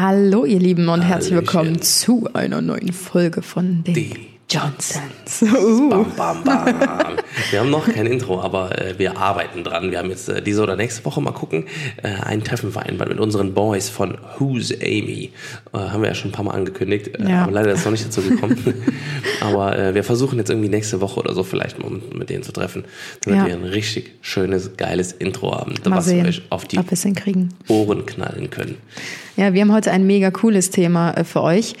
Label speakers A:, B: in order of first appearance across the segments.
A: Hallo ihr Lieben und herzlich willkommen zu einer neuen Folge von den
B: Die
A: Johnsons. Uh.
B: Bam, bam, bam. Wir haben noch kein Intro, aber äh, wir arbeiten dran. Wir haben jetzt äh, diese oder nächste Woche mal gucken, äh, ein Treffen vereinbart mit unseren Boys von Who's Amy. Äh, haben wir ja schon ein paar Mal angekündigt, äh,
A: Ja.
B: aber leider ist es noch nicht dazu gekommen. aber äh, wir versuchen jetzt irgendwie nächste Woche oder so vielleicht mal mit, mit denen zu treffen, damit
A: Ja.
B: wir ein richtig schönes, geiles Intro haben,
A: Mal
B: was wir
A: sehen,
B: euch auf die
A: wir.
B: Ohren knallen können.
A: Ja, wir haben heute ein mega cooles Thema äh, für euch.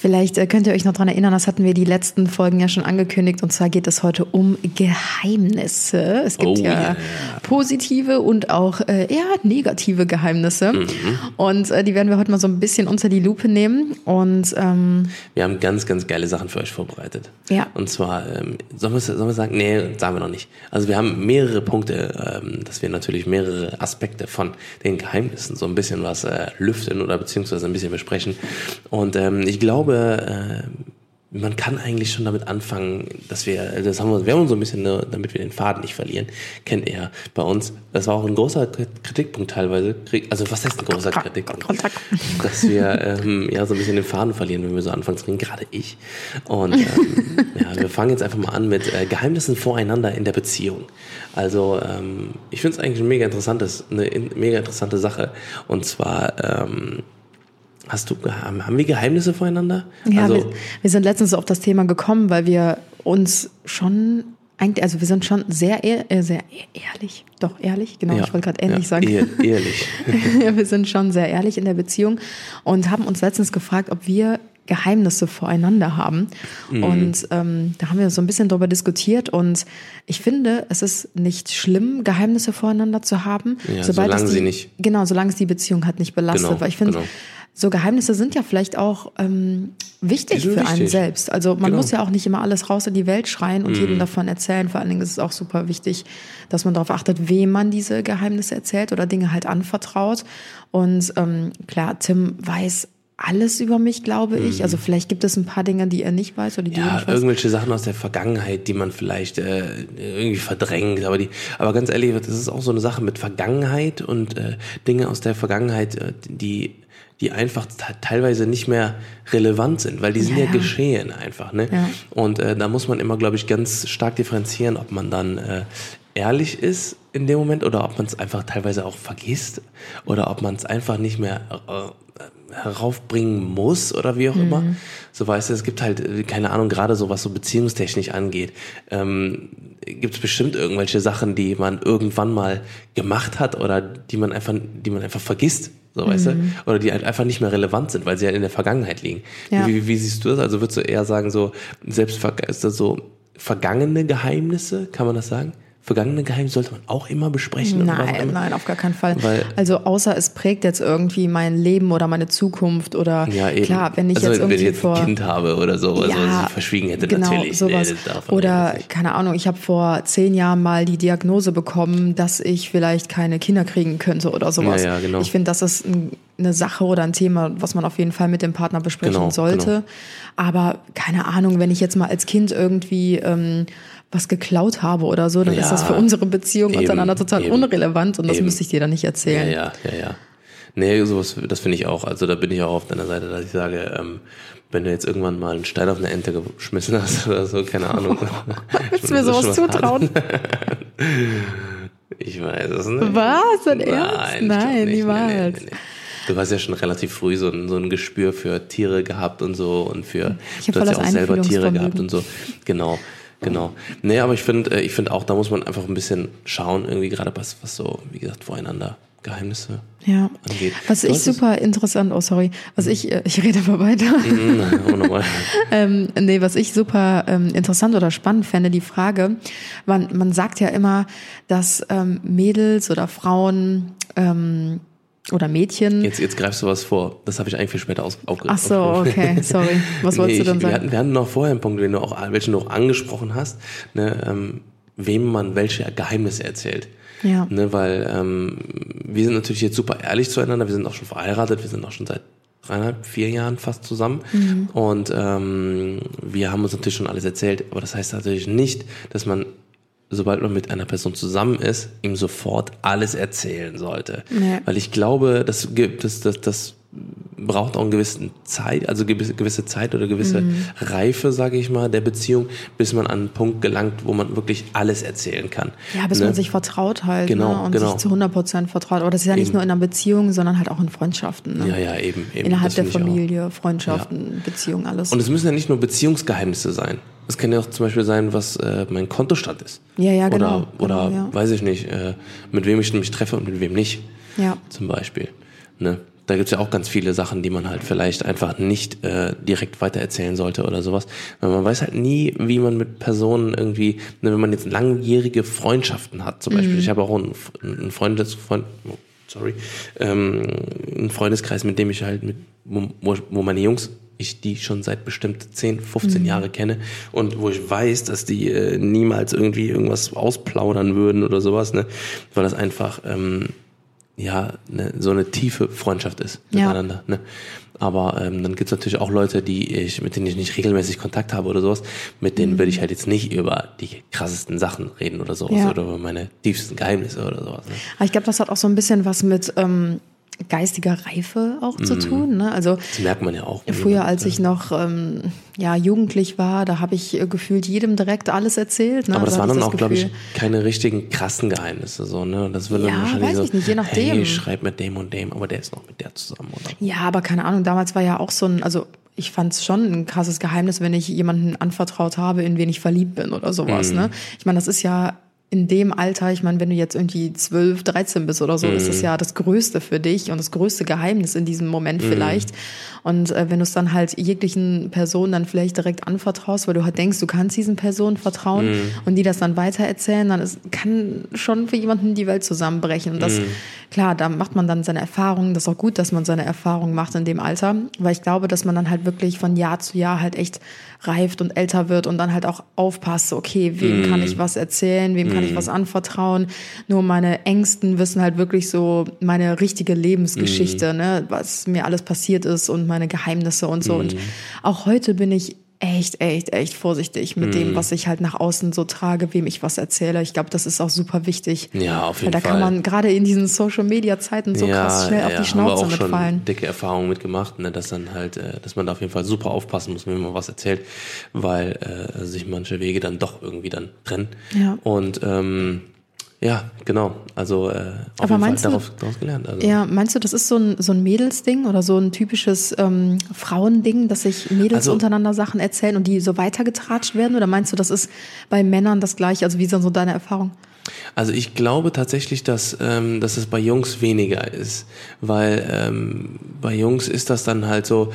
A: Vielleicht äh, könnt ihr euch noch dran erinnern, das hatten wir die letzten Folgen ja schon angekündigt. Und zwar geht es heute um Geheimnisse. Es gibt
B: Oh,
A: ja
B: yeah.
A: positive und auch äh, eher negative Geheimnisse.
B: Mhm.
A: Und äh, die werden wir heute mal so ein bisschen unter die Lupe nehmen. Und ähm,
B: Wir haben ganz, ganz geile Sachen für euch vorbereitet.
A: Ja.
B: Und zwar, ähm, sollen, wir, sollen wir sagen? Nee, sagen wir noch nicht. Also wir haben mehrere Punkte, ähm, dass wir natürlich mehrere Aspekte von den Geheimnissen so ein bisschen was äh, lüften oder beziehungsweise ein bisschen besprechen. Und ähm, ich glaube, äh, man kann eigentlich schon damit anfangen, dass wir, das haben wir, wir haben so ein bisschen, ne, damit wir den Faden nicht verlieren, kennt ihr bei uns. Das war auch ein großer Kritikpunkt teilweise. Also was heißt ein großer Kritikpunkt? Dass wir ähm, ja so ein bisschen den Faden verlieren, wenn wir so anfangen zu reden, gerade ich. Und ähm, ja, wir fangen jetzt einfach mal an mit äh, Geheimnissen voreinander in der Beziehung. Also ähm, ich finde es eigentlich ein mega interessantes, eine in, mega interessante Sache. Und zwar ähm, Hast du, haben wir Geheimnisse voreinander?
A: Ja,
B: also,
A: wir, wir sind letztens auf das Thema gekommen, weil wir uns schon eigentlich, also wir sind schon sehr, ehr- äh, sehr ehr- ehrlich, doch ehrlich, genau,
B: ja,
A: ich wollte gerade ehrlich
B: ja,
A: sagen.
B: ehr- Ehrlich.
A: wir sind schon sehr ehrlich in der Beziehung und haben uns letztens gefragt, ob wir Geheimnisse voreinander haben.
B: Mhm.
A: Und ähm, da haben wir so ein bisschen drüber diskutiert und ich finde, es ist nicht schlimm, Geheimnisse voreinander zu haben,
B: Ja,
A: es
B: solange
A: die,
B: sie nicht-
A: genau, solange es die Beziehung halt nicht belastet.
B: Genau,
A: Weil ich finde,
B: genau.
A: So Geheimnisse sind ja vielleicht auch ähm, wichtig für
B: sind
A: einen
B: wichtig.
A: selbst. Also man
B: Genau.
A: muss ja auch nicht immer alles raus in die Welt schreien und jedem davon erzählen. Vor allen Dingen ist es auch super wichtig, dass man darauf achtet, wem man diese Geheimnisse erzählt oder Dinge halt anvertraut. Und ähm, klar, Tim weiß alles über mich, glaube ich. Also vielleicht gibt es ein paar Dinge, die er nicht weiß oder die du
B: Ja,
A: nicht weißt.
B: irgendwelche Sachen aus der Vergangenheit, die man vielleicht äh, irgendwie verdrängt. Aber die, aber ganz ehrlich, das ist auch so eine Sache mit Vergangenheit und äh, Dinge aus der Vergangenheit, äh, die die einfach te- teilweise nicht mehr relevant sind, weil die sind
A: Ja,
B: ja, geschehen einfach. Ne?
A: Ja.
B: Und äh, da muss man immer, glaube ich, ganz stark differenzieren, ob man dann äh, ehrlich ist in dem Moment oder ob man es einfach teilweise auch vergisst oder ob man es einfach nicht mehr äh, heraufbringen muss oder wie auch immer. So weißt du, es gibt halt, äh, keine Ahnung, gerade so was so beziehungstechnisch angeht, ähm, gibt es bestimmt irgendwelche Sachen, die man irgendwann mal gemacht hat oder die man einfach, die man einfach vergisst. So, weißt du? Oder die halt einfach nicht mehr relevant sind, weil sie halt in der Vergangenheit liegen.
A: Ja.
B: Wie, wie siehst du das? Also würdest du eher sagen, so, selbst ist das so vergangene Geheimnisse, kann man das sagen? Vergangene Geheimnisse sollte man auch immer besprechen.
A: Nein, nein, auf gar keinen Fall.
B: Weil-
A: also außer es prägt jetzt irgendwie mein Leben oder meine Zukunft oder
B: Ja, eben.
A: klar, wenn ich
B: also,
A: jetzt
B: wenn
A: irgendwie
B: ich jetzt
A: vor
B: ein Kind habe oder so, also was ich verschwiegen hätte,
A: genau,
B: natürlich.
A: Sowas.
B: Nee,
A: Oder keine Ahnung, ich habe vor zehn Jahren mal die Diagnose bekommen, dass ich vielleicht keine Kinder kriegen könnte oder sowas.
B: Ja, ja, genau.
A: Ich finde, das ist ein, eine Sache oder ein Thema, was man auf jeden Fall mit dem Partner besprechen
B: Genau,
A: sollte.
B: genau.
A: Aber keine Ahnung, wenn ich jetzt mal als Kind irgendwie ähm, was geklaut habe oder so, dann
B: Ja,
A: ist das für unsere Beziehung
B: eben,
A: untereinander total
B: eben,
A: unrelevant und das
B: eben.
A: müsste ich dir dann nicht
B: Ja,
A: erzählen.
B: ja, ja, ja. Nee, sowas, das finde ich auch. Also da bin ich auch auf deiner Seite, dass ich sage, ähm, wenn du jetzt irgendwann mal einen Stein auf eine Ente geschmissen hast oder so, keine Ahnung.
A: Willst du mir sowas zutrauen?
B: Ich weiß es nicht.
A: Was? Dein Ernst?
B: Nein, ich glaub
A: Nein,
B: nicht. Du hast ja schon relativ früh so ein, so ein Gespür für Tiere gehabt und so und für
A: Ich hab
B: du hast ja auch selber Tiere gehabt und so. Genau, genau. Nee, aber ich finde, äh, ich finde auch, da muss man einfach ein bisschen schauen, irgendwie gerade was, was so, wie gesagt, voreinander Geheimnisse
A: Ja.
B: angeht.
A: Was
B: Du
A: ich super interessant, oh sorry, was ich, äh, ich rede aber weiter.
B: Mhm, oh,
A: ähm, nee, was ich super ähm, interessant oder spannend fände, die Frage, man, man sagt ja immer, dass ähm, Mädels oder Frauen ähm, oder Mädchen.
B: Jetzt, jetzt greifst du was vor. Das habe ich eigentlich viel später aus, aufge
A: Ach so, okay, sorry. Was wolltest
B: nee,
A: du denn
B: ich, wir,
A: sagen?
B: hatten, wir hatten noch vorher einen Punkt, den du auch, welchen du auch angesprochen hast, ne, ähm, wem man welche Geheimnisse erzählt.
A: Ja.
B: Ne, weil ähm, wir sind natürlich jetzt super ehrlich zueinander, wir sind auch schon verheiratet, wir sind auch schon seit dreieinhalb, vier Jahren fast zusammen.
A: Mhm.
B: Und ähm, wir haben uns natürlich schon alles erzählt, aber das heißt natürlich nicht, dass man sobald man mit einer Person zusammen ist, ihm sofort alles erzählen sollte.
A: Nee.
B: Weil ich glaube, das gibt das, das, das braucht auch eine gewisse Zeit, also gewisse, gewisse Zeit oder gewisse mhm. Reife, sage ich mal, der Beziehung, bis man an einen Punkt gelangt, wo man wirklich alles erzählen kann.
A: Ja, bis ne? man sich vertraut halt genau, ne? und genau. sich zu 100 Prozent vertraut. Aber das ist ja nicht eben. nur in einer Beziehung, sondern halt auch in Freundschaften. Ne?
B: Ja, ja, eben. eben.
A: Innerhalb der Familie, Freundschaften, ja. Beziehungen, alles.
B: Und es müssen ja nicht nur Beziehungsgeheimnisse sein. Es kann ja auch zum Beispiel sein, was äh, mein Kontostand ist.
A: Ja, ja, genau.
B: Oder, oder
A: genau, ja.
B: weiß ich nicht, äh, mit wem ich mich treffe und mit wem nicht.
A: Ja.
B: Zum Beispiel. Ne? Da gibt's ja auch ganz viele Sachen, die man halt vielleicht einfach nicht äh, direkt weitererzählen sollte oder sowas. Weil man weiß halt nie, wie man mit Personen irgendwie, ne, wenn man jetzt langjährige Freundschaften hat, zum Beispiel. Mhm. Ich habe auch einen, einen Freundes, Freund, sorry, ähm, einen Freundeskreis, mit dem ich halt mit, wo, wo meine Jungs ich die schon seit bestimmt 10, 15 mhm. Jahre kenne und wo ich weiß, dass die äh, niemals irgendwie irgendwas ausplaudern würden oder sowas, ne? Weil das einfach ähm, ja ne, so eine tiefe Freundschaft ist miteinander. Ja. Ne? Aber ähm, dann gibt's natürlich auch Leute, die ich, mit denen ich nicht regelmäßig Kontakt habe oder sowas, mit denen mhm. würde ich halt jetzt nicht über die krassesten Sachen reden oder sowas ja. oder über meine tiefsten Geheimnisse oder sowas. Ne?
A: Aber ich glaube, das hat auch so ein bisschen was mit ähm, geistiger Reife auch zu mhm. tun. Ne? Also
B: das merkt man ja auch.
A: Früher, als ich noch ähm, ja jugendlich war, da habe ich äh, gefühlt jedem direkt alles erzählt. Ne?
B: Aber das da waren dann auch, glaube ich, keine richtigen krassen Geheimnisse so. Ne, das würde
A: ja,
B: dann wahrscheinlich
A: weiß
B: so,
A: ich nicht, je nachdem.
B: Hey, schreib mit dem und dem, aber der ist noch mit der zusammen oder.
A: Ja, aber keine Ahnung. Damals war ja auch so ein, also ich fand es schon ein krasses Geheimnis, wenn ich jemanden anvertraut habe, in wen ich verliebt bin oder sowas. Mhm. Ne? Ich meine, das ist ja in dem Alter, ich meine, wenn du jetzt irgendwie 12, 13 bist oder so, mhm. ist das ja das Größte für dich und das größte Geheimnis in diesem Moment mhm. vielleicht. Und äh, wenn du es dann halt jeglichen Personen dann vielleicht direkt anvertraust, weil du halt denkst, du kannst diesen Personen vertrauen mhm. und die das dann weitererzählen, dann ist, kann schon für jemanden die Welt zusammenbrechen. Und das, mhm. klar, da macht man dann seine Erfahrungen. Das ist auch gut, dass man seine Erfahrungen macht in dem Alter, weil ich glaube, dass man dann halt wirklich von Jahr zu Jahr halt echt reift und älter wird und dann halt auch aufpasst, okay, wem kann ich mhm. was erzählen, wem kann ich mhm. was anvertrauen. Nur meine Ängsten wissen halt wirklich so meine richtige Lebensgeschichte, mhm. ne, was mir alles passiert ist und meine Geheimnisse und so. Mhm. Und auch heute bin ich echt, echt, echt vorsichtig mit mhm. dem, was ich halt nach außen so trage, wem ich was erzähle. Ich glaube, das ist auch super wichtig.
B: Ja, auf jeden
A: Fall. Da kann man gerade in diesen Social Media Zeiten so ja, krass schnell ja, auf die Schnauze haben wir auch mitfallen. Schon
B: dicke Erfahrungen mitgemacht, ne, dass dann halt, äh, dass man da auf jeden Fall super aufpassen muss, wenn man was erzählt, weil äh, sich manche Wege dann doch irgendwie dann trennen.
A: Ja.
B: Und ähm, ja, genau. Also äh, auf
A: Aber
B: jeden
A: Fall
B: darauf, daraus gelernt. Also.
A: Ja, meinst du, das ist so ein, so ein Mädelsding oder so ein typisches ähm, Frauending, dass sich Mädels also, untereinander Sachen erzählen und die so weitergetratscht werden? Oder meinst du, das ist bei Männern das gleiche? Also wie dann so deine Erfahrung?
B: Also ich glaube tatsächlich, dass, ähm, dass es bei Jungs weniger ist, weil ähm, bei Jungs ist das dann halt so,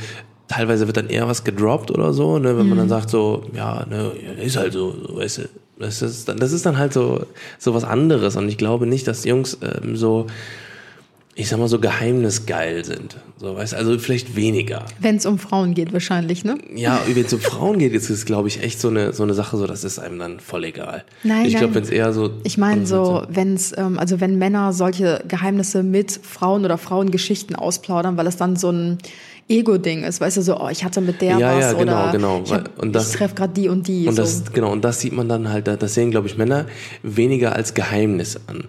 B: teilweise wird dann eher was gedroppt oder so, ne, wenn mhm. man dann sagt so, ja, ne, ist halt so, weißt du, das ist, das ist dann halt so, so was anderes. Und ich glaube nicht, dass Jungs ähm, so, ich sag mal, so geheimnisgeil sind. So, weißt also vielleicht weniger.
A: Wenn es um Frauen geht, wahrscheinlich, ne?
B: Ja, wenn es um Frauen geht, ist es, glaube ich, echt so eine, so eine Sache, so, das ist einem dann voll egal.
A: Nein,
B: ich glaube, wenn es eher so.
A: Ich meine, so, wenn es, ähm, also wenn Männer solche Geheimnisse mit Frauen oder Frauengeschichten ausplaudern, weil es dann so ein, Ego-Ding ist, weißt du, so, oh, ich hatte mit der
B: ja,
A: was
B: ja, genau,
A: oder
B: genau.
A: ich, hab,
B: und das,
A: ich treffe gerade die und die.
B: Und
A: so.
B: das, genau, und das sieht man dann halt, das sehen, glaube ich, Männer weniger als Geheimnis an.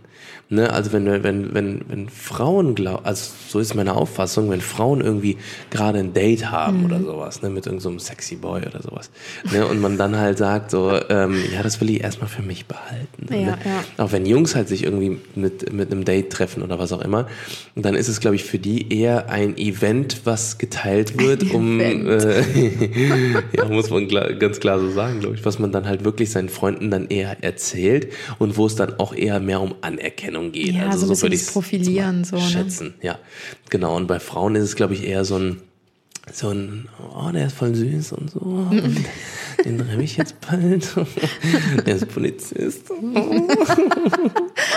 B: Ne? Also wenn, wenn, wenn, wenn Frauen glauben, also so ist meine Auffassung, wenn Frauen irgendwie gerade ein Date haben mhm. oder sowas, ne, mit irgendeinem so sexy Boy oder sowas, ne, und man dann halt sagt so, ähm, ja, das will ich erstmal für mich behalten.
A: Ja,
B: ne?
A: ja.
B: Auch wenn Jungs halt sich irgendwie mit, mit einem Date treffen oder was auch immer, dann ist es, glaube ich, für die eher ein Event, was geteilt wird, um, äh, ja, muss man klar, ganz klar so sagen, glaube ich, was man dann halt wirklich seinen Freunden dann eher erzählt und wo es dann auch eher mehr um Anerkennung geht.
A: Ja,
B: also
A: so,
B: so
A: würde ich Profilieren so, ne?
B: schätzen. Ja, genau. Und bei Frauen ist es, glaube ich, eher so ein so ein, oh, der ist voll süß und so. Und den treffe ich jetzt bald. der ist Polizist.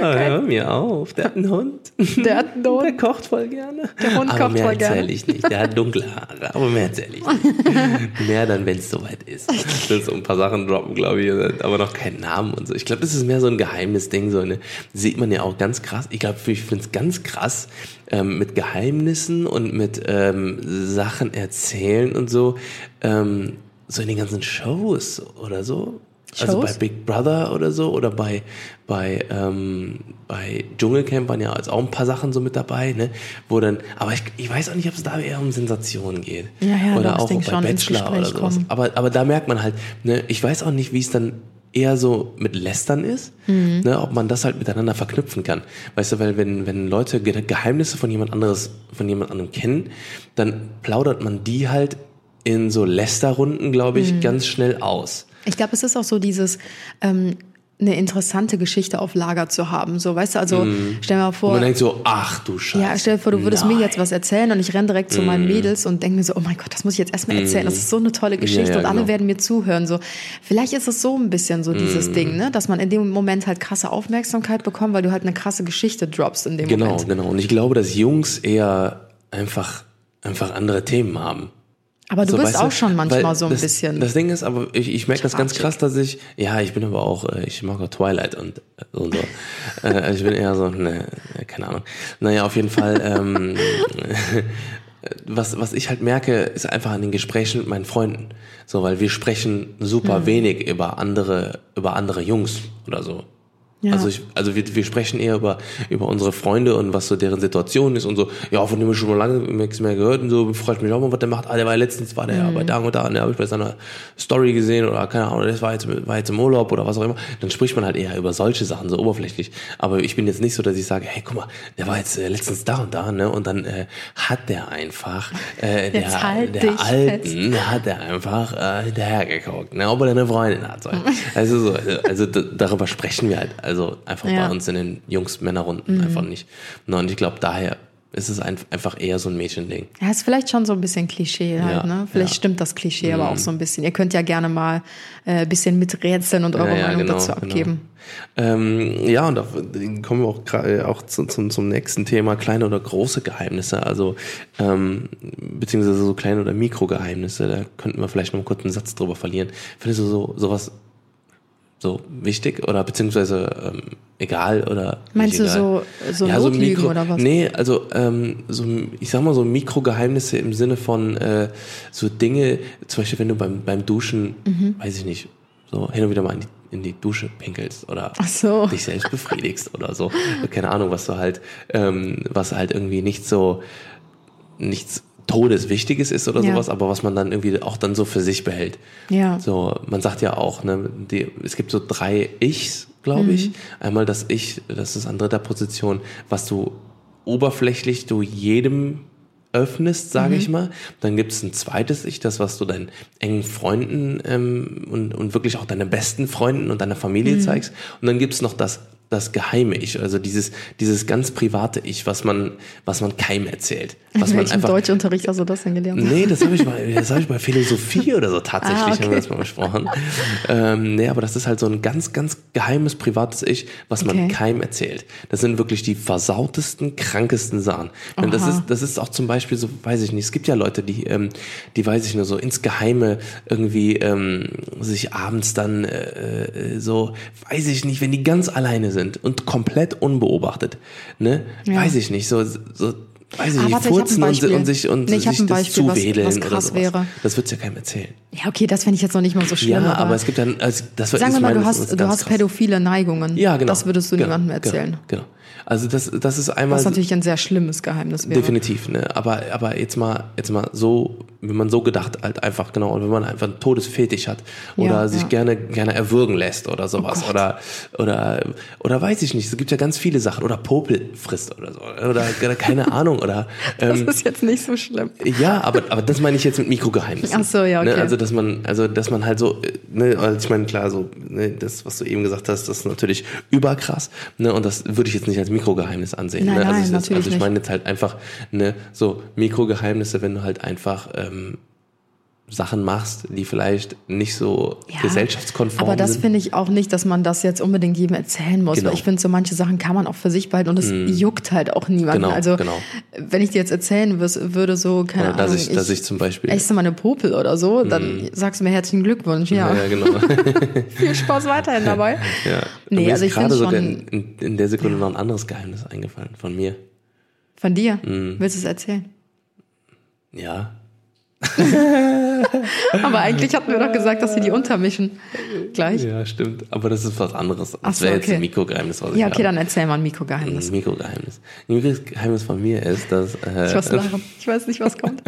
B: ah, hör mir auf, der hat einen Hund.
A: Der hat einen Hund.
B: Der kocht voll gerne.
A: Der Hund
B: aber
A: kocht
B: mehr
A: voll gerne.
B: erzähle ich nicht. Der hat dunkle Haare, aber mehr erzähle ich nicht. mehr dann, wenn es soweit ist. Ich will so ein paar Sachen droppen, glaube ich, aber noch keinen Namen und so. Ich glaube, das ist mehr so ein Geheimnisding. So eine, sieht man ja auch ganz krass. Ich glaube, ich finde es ganz krass, ähm, mit Geheimnissen und mit ähm, Sachen erzählen und so, ähm, so in den ganzen Shows oder so. Also bei
A: Shows?
B: Big Brother oder so oder bei, bei, ähm, bei Dschungelcamp waren ja auch ein paar Sachen so mit dabei, ne? Wo dann, aber ich, ich weiß auch nicht, ob es da eher um Sensationen geht.
A: Ja, ja,
B: oder auch
A: denk
B: bei Bachelor oder sowas.
A: kommen.
B: Aber, aber da merkt man halt, ne, ich weiß auch nicht, wie es dann eher so mit Lästern ist,
A: Mhm.
B: ne, ob man das halt miteinander verknüpfen kann. Weißt du, weil wenn, wenn Leute Ge- Geheimnisse von jemand anderes, von jemand anderem kennen, dann plaudert man die halt in so Lästerrunden, glaube
A: Mhm.
B: ich, ganz schnell aus.
A: Ich glaube, es ist auch so dieses, ähm, eine interessante Geschichte auf Lager zu haben. So, weißt du, also stell dir mal
B: Und
A: vor.
B: man denkt so, ach du Scheiße.
A: Ja, stell dir vor, du würdest
B: Nein.
A: mir jetzt was erzählen und ich renne direkt zu meinen Mädels und denke mir so, oh mein Gott, das muss ich jetzt erstmal erzählen. Das ist so eine tolle Geschichte
B: ja,
A: und alle
B: genau.
A: werden mir zuhören. So, vielleicht ist es so ein bisschen so dieses Ding, ne, dass man in dem Moment halt krasse Aufmerksamkeit bekommt, weil du halt eine krasse Geschichte droppst in dem
B: Genau,
A: Moment.
B: genau. Und ich glaube, dass Jungs eher einfach, einfach andere Themen haben.
A: Aber du
B: So,
A: bist auch schon manchmal
B: weil
A: so ein
B: das,
A: bisschen.
B: Das Ding ist, aber ich, ich merke das ganz krass, dass ich, ja, ich bin aber auch, äh, ich mag auch Twilight und, äh, und so. äh, ich bin eher so, ne, keine Ahnung. Naja, auf jeden Fall, ähm, was, was ich halt merke, ist einfach an den Gesprächen mit meinen Freunden. So, weil wir sprechen super
A: Hm.
B: wenig über andere, über andere Jungs oder so.
A: Ja.
B: Also, ich, also wir, wir sprechen eher über, über unsere Freunde und was so deren Situation ist und so, ja, von dem ich schon mal lange nichts mehr gehört und so, freut mich auch mal, was der macht. Ah, der war letztens, war der ja bei da und da, und der habe ich bei seiner Story gesehen oder keine Ahnung, das war jetzt, war jetzt im Urlaub oder was auch immer. Dann spricht man halt eher über solche Sachen, so oberflächlich. Aber ich bin jetzt nicht so, dass ich sage, hey, guck mal, der war jetzt äh, letztens da und da, ne, und dann äh, hat der einfach, äh, der,
A: halt
B: der Alten, hat er einfach äh, hinterhergeguckt, ne, ob er eine Freundin hat. So. Also, so, also d- darüber sprechen wir halt, also einfach
A: Ja. Mhm.
B: bei uns in den Jungs-Männerrunden einfach nicht. Und ich glaube, daher ist es ein, einfach eher so ein Mädchending.
A: Ja, ist vielleicht schon so ein bisschen Klischee halt,
B: Ja,
A: ne? Vielleicht
B: ja.
A: stimmt das Klischee aber auch so ein bisschen. Ihr könnt ja gerne mal äh, ein bisschen miträtseln und eure
B: Ja,
A: Meinung
B: genau,
A: dazu
B: genau.
A: abgeben.
B: Ähm, ja, und da kommen wir auch, äh, auch zu, zum, zum nächsten Thema, kleine oder große Geheimnisse, also ähm, beziehungsweise so kleine oder Mikrogeheimnisse, da könnten wir vielleicht noch mal kurz einen Satz drüber verlieren. Findest du so sowas so wichtig oder beziehungsweise ähm, egal oder
A: Meinst du
B: egal?
A: so- so Notlügen oder was?
B: Nee, also ähm, so ich sag mal so Mikrogeheimnisse im Sinne von äh, so Dinge, zum Beispiel wenn du beim beim Duschen,
A: Mhm.
B: weiß ich nicht, so hin und wieder mal in die, in die Dusche pinkelst oder
A: so.
B: dich selbst befriedigst oder so. Keine Ahnung, was du halt, ähm, was halt irgendwie nicht so nichts Todeswichtiges ist oder
A: Ja.
B: sowas, aber was man dann irgendwie auch dann so für sich behält.
A: Ja.
B: So, man sagt ja auch, ne, die, es gibt so drei Ichs, glaube ich.
A: Mhm.
B: Einmal das Ich, das ist an dritter Position, was du oberflächlich du jedem öffnest, sage
A: Mhm.
B: ich mal. Dann gibt es ein zweites Ich, das, was du deinen engen Freunden ähm, und, und wirklich auch deinen besten Freunden und deiner
A: Mhm.
B: Familie zeigst. Und dann gibt es noch das das geheime Ich, also dieses, dieses ganz private Ich, was man, was man keinem erzählt. Was
A: In
B: man einfach,
A: Deutschunterricht hast du das denn gelernt?
B: Nee, das habe ich, bei- das hab ich bei Philosophie oder so tatsächlich,
A: Ah, okay.
B: haben wir das mal besprochen. Ähm, nee, aber das ist halt so ein ganz, ganz geheimes, privates Ich, was man
A: Okay.
B: keinem erzählt. Das sind wirklich die versautesten, krankesten Sachen. Und das ist, das ist auch zum Beispiel so, weiß ich nicht, es gibt ja Leute, die, ähm, die weiß ich nur so ins Geheime irgendwie ähm, sich abends dann äh, äh, so, weiß ich nicht, wenn die ganz alleine sind und komplett unbeobachtet, ne,
A: Ja.
B: weiß ich nicht, so, so weiß ich
A: Ah,
B: nicht,
A: warte, ich
B: furzen und,
A: Beispiel.
B: und sich und
A: Nee, ich
B: sich das
A: Beispiel, was-
B: zuwedeln
A: was
B: oder
A: krass
B: sowas.
A: wäre.
B: Das wird's ja keinem erzählen.
A: Ja, okay, das fände ich jetzt noch nicht mal so schlimm.
B: Ja, aber, es gibt dann, also das
A: sagen wir mal,
B: meines
A: du hast, du hast pädophile Neigungen.
B: Ja, genau.
A: Das würdest du
B: genau,
A: niemandem erzählen.
B: Genau, genau. Also das, das ist einmal
A: Was natürlich ein sehr schlimmes Geheimnis wäre.
B: definitiv, ne? Aber, aber jetzt mal, jetzt mal so, wenn man so gedacht halt einfach genau, wenn man einfach einen Todesfetisch hat oder
A: Ja,
B: sich
A: ja. Oh
B: gerne gerne erwürgen lässt oder sowas
A: Gott.
B: oder oder oder weiß ich nicht. Es gibt ja ganz viele Sachen oder Popel frisst oder so oder, oder keine Ahnung oder
A: Das
B: ähm,
A: ist jetzt nicht so schlimm.
B: Ja, aber, aber das meine ich jetzt mit Mikrogeheimnissen.
A: Ach so, ja, okay.
B: Ne, also, dass man, also, dass man halt so, ne, also ich meine, klar, so, ne, das, was du eben gesagt hast, das ist natürlich überkrass, ne, und das würde ich jetzt nicht als Mikrogeheimnis ansehen.
A: Nein,
B: ne? also,
A: nein,
B: ist,
A: natürlich
B: also ich meine jetzt halt einfach, ne, so Mikrogeheimnisse, wenn du halt einfach, ähm, Sachen machst, die vielleicht nicht so
A: Ja,
B: gesellschaftskonform
A: Aber das
B: sind.
A: finde ich auch nicht, dass man das jetzt unbedingt jedem erzählen muss.
B: Genau.
A: Weil ich finde, so manche Sachen kann man auch für sich behalten und es juckt halt auch niemanden.
B: Genau,
A: also
B: genau.
A: wenn ich dir jetzt erzählen würde, so, keine
B: Oder dass
A: Ahnung,
B: ich, dass ich zum Beispiel,
A: esse meine Popel oder so, dann sagst du mir herzlichen Glückwunsch. Ja,
B: ja, genau.
A: viel Spaß weiterhin dabei.
B: ja.
A: Nee,
B: Mir
A: also
B: ist
A: ich
B: gerade
A: finde
B: sogar
A: schon-
B: in, in der Sekunde noch ein anderes Geheimnis eingefallen von mir.
A: Von dir?
B: Mhm.
A: Willst du es erzählen?
B: Ja.
A: Aber eigentlich hatten wir doch gesagt, dass wir die untermischen. Gleich.
B: Ja, stimmt. Aber das ist was anderes. Das
A: so,
B: wäre jetzt
A: okay.
B: ein Mikrogeheimnis, was
A: Ja, okay,
B: habe.
A: dann erzähl mal ein Mikrogeheimnis.
B: Ein Mikrogeheimnis. Ein Mikrogeheimnis von mir ist, dass, äh,
A: Ich muss lachen. Ich weiß nicht, was kommt.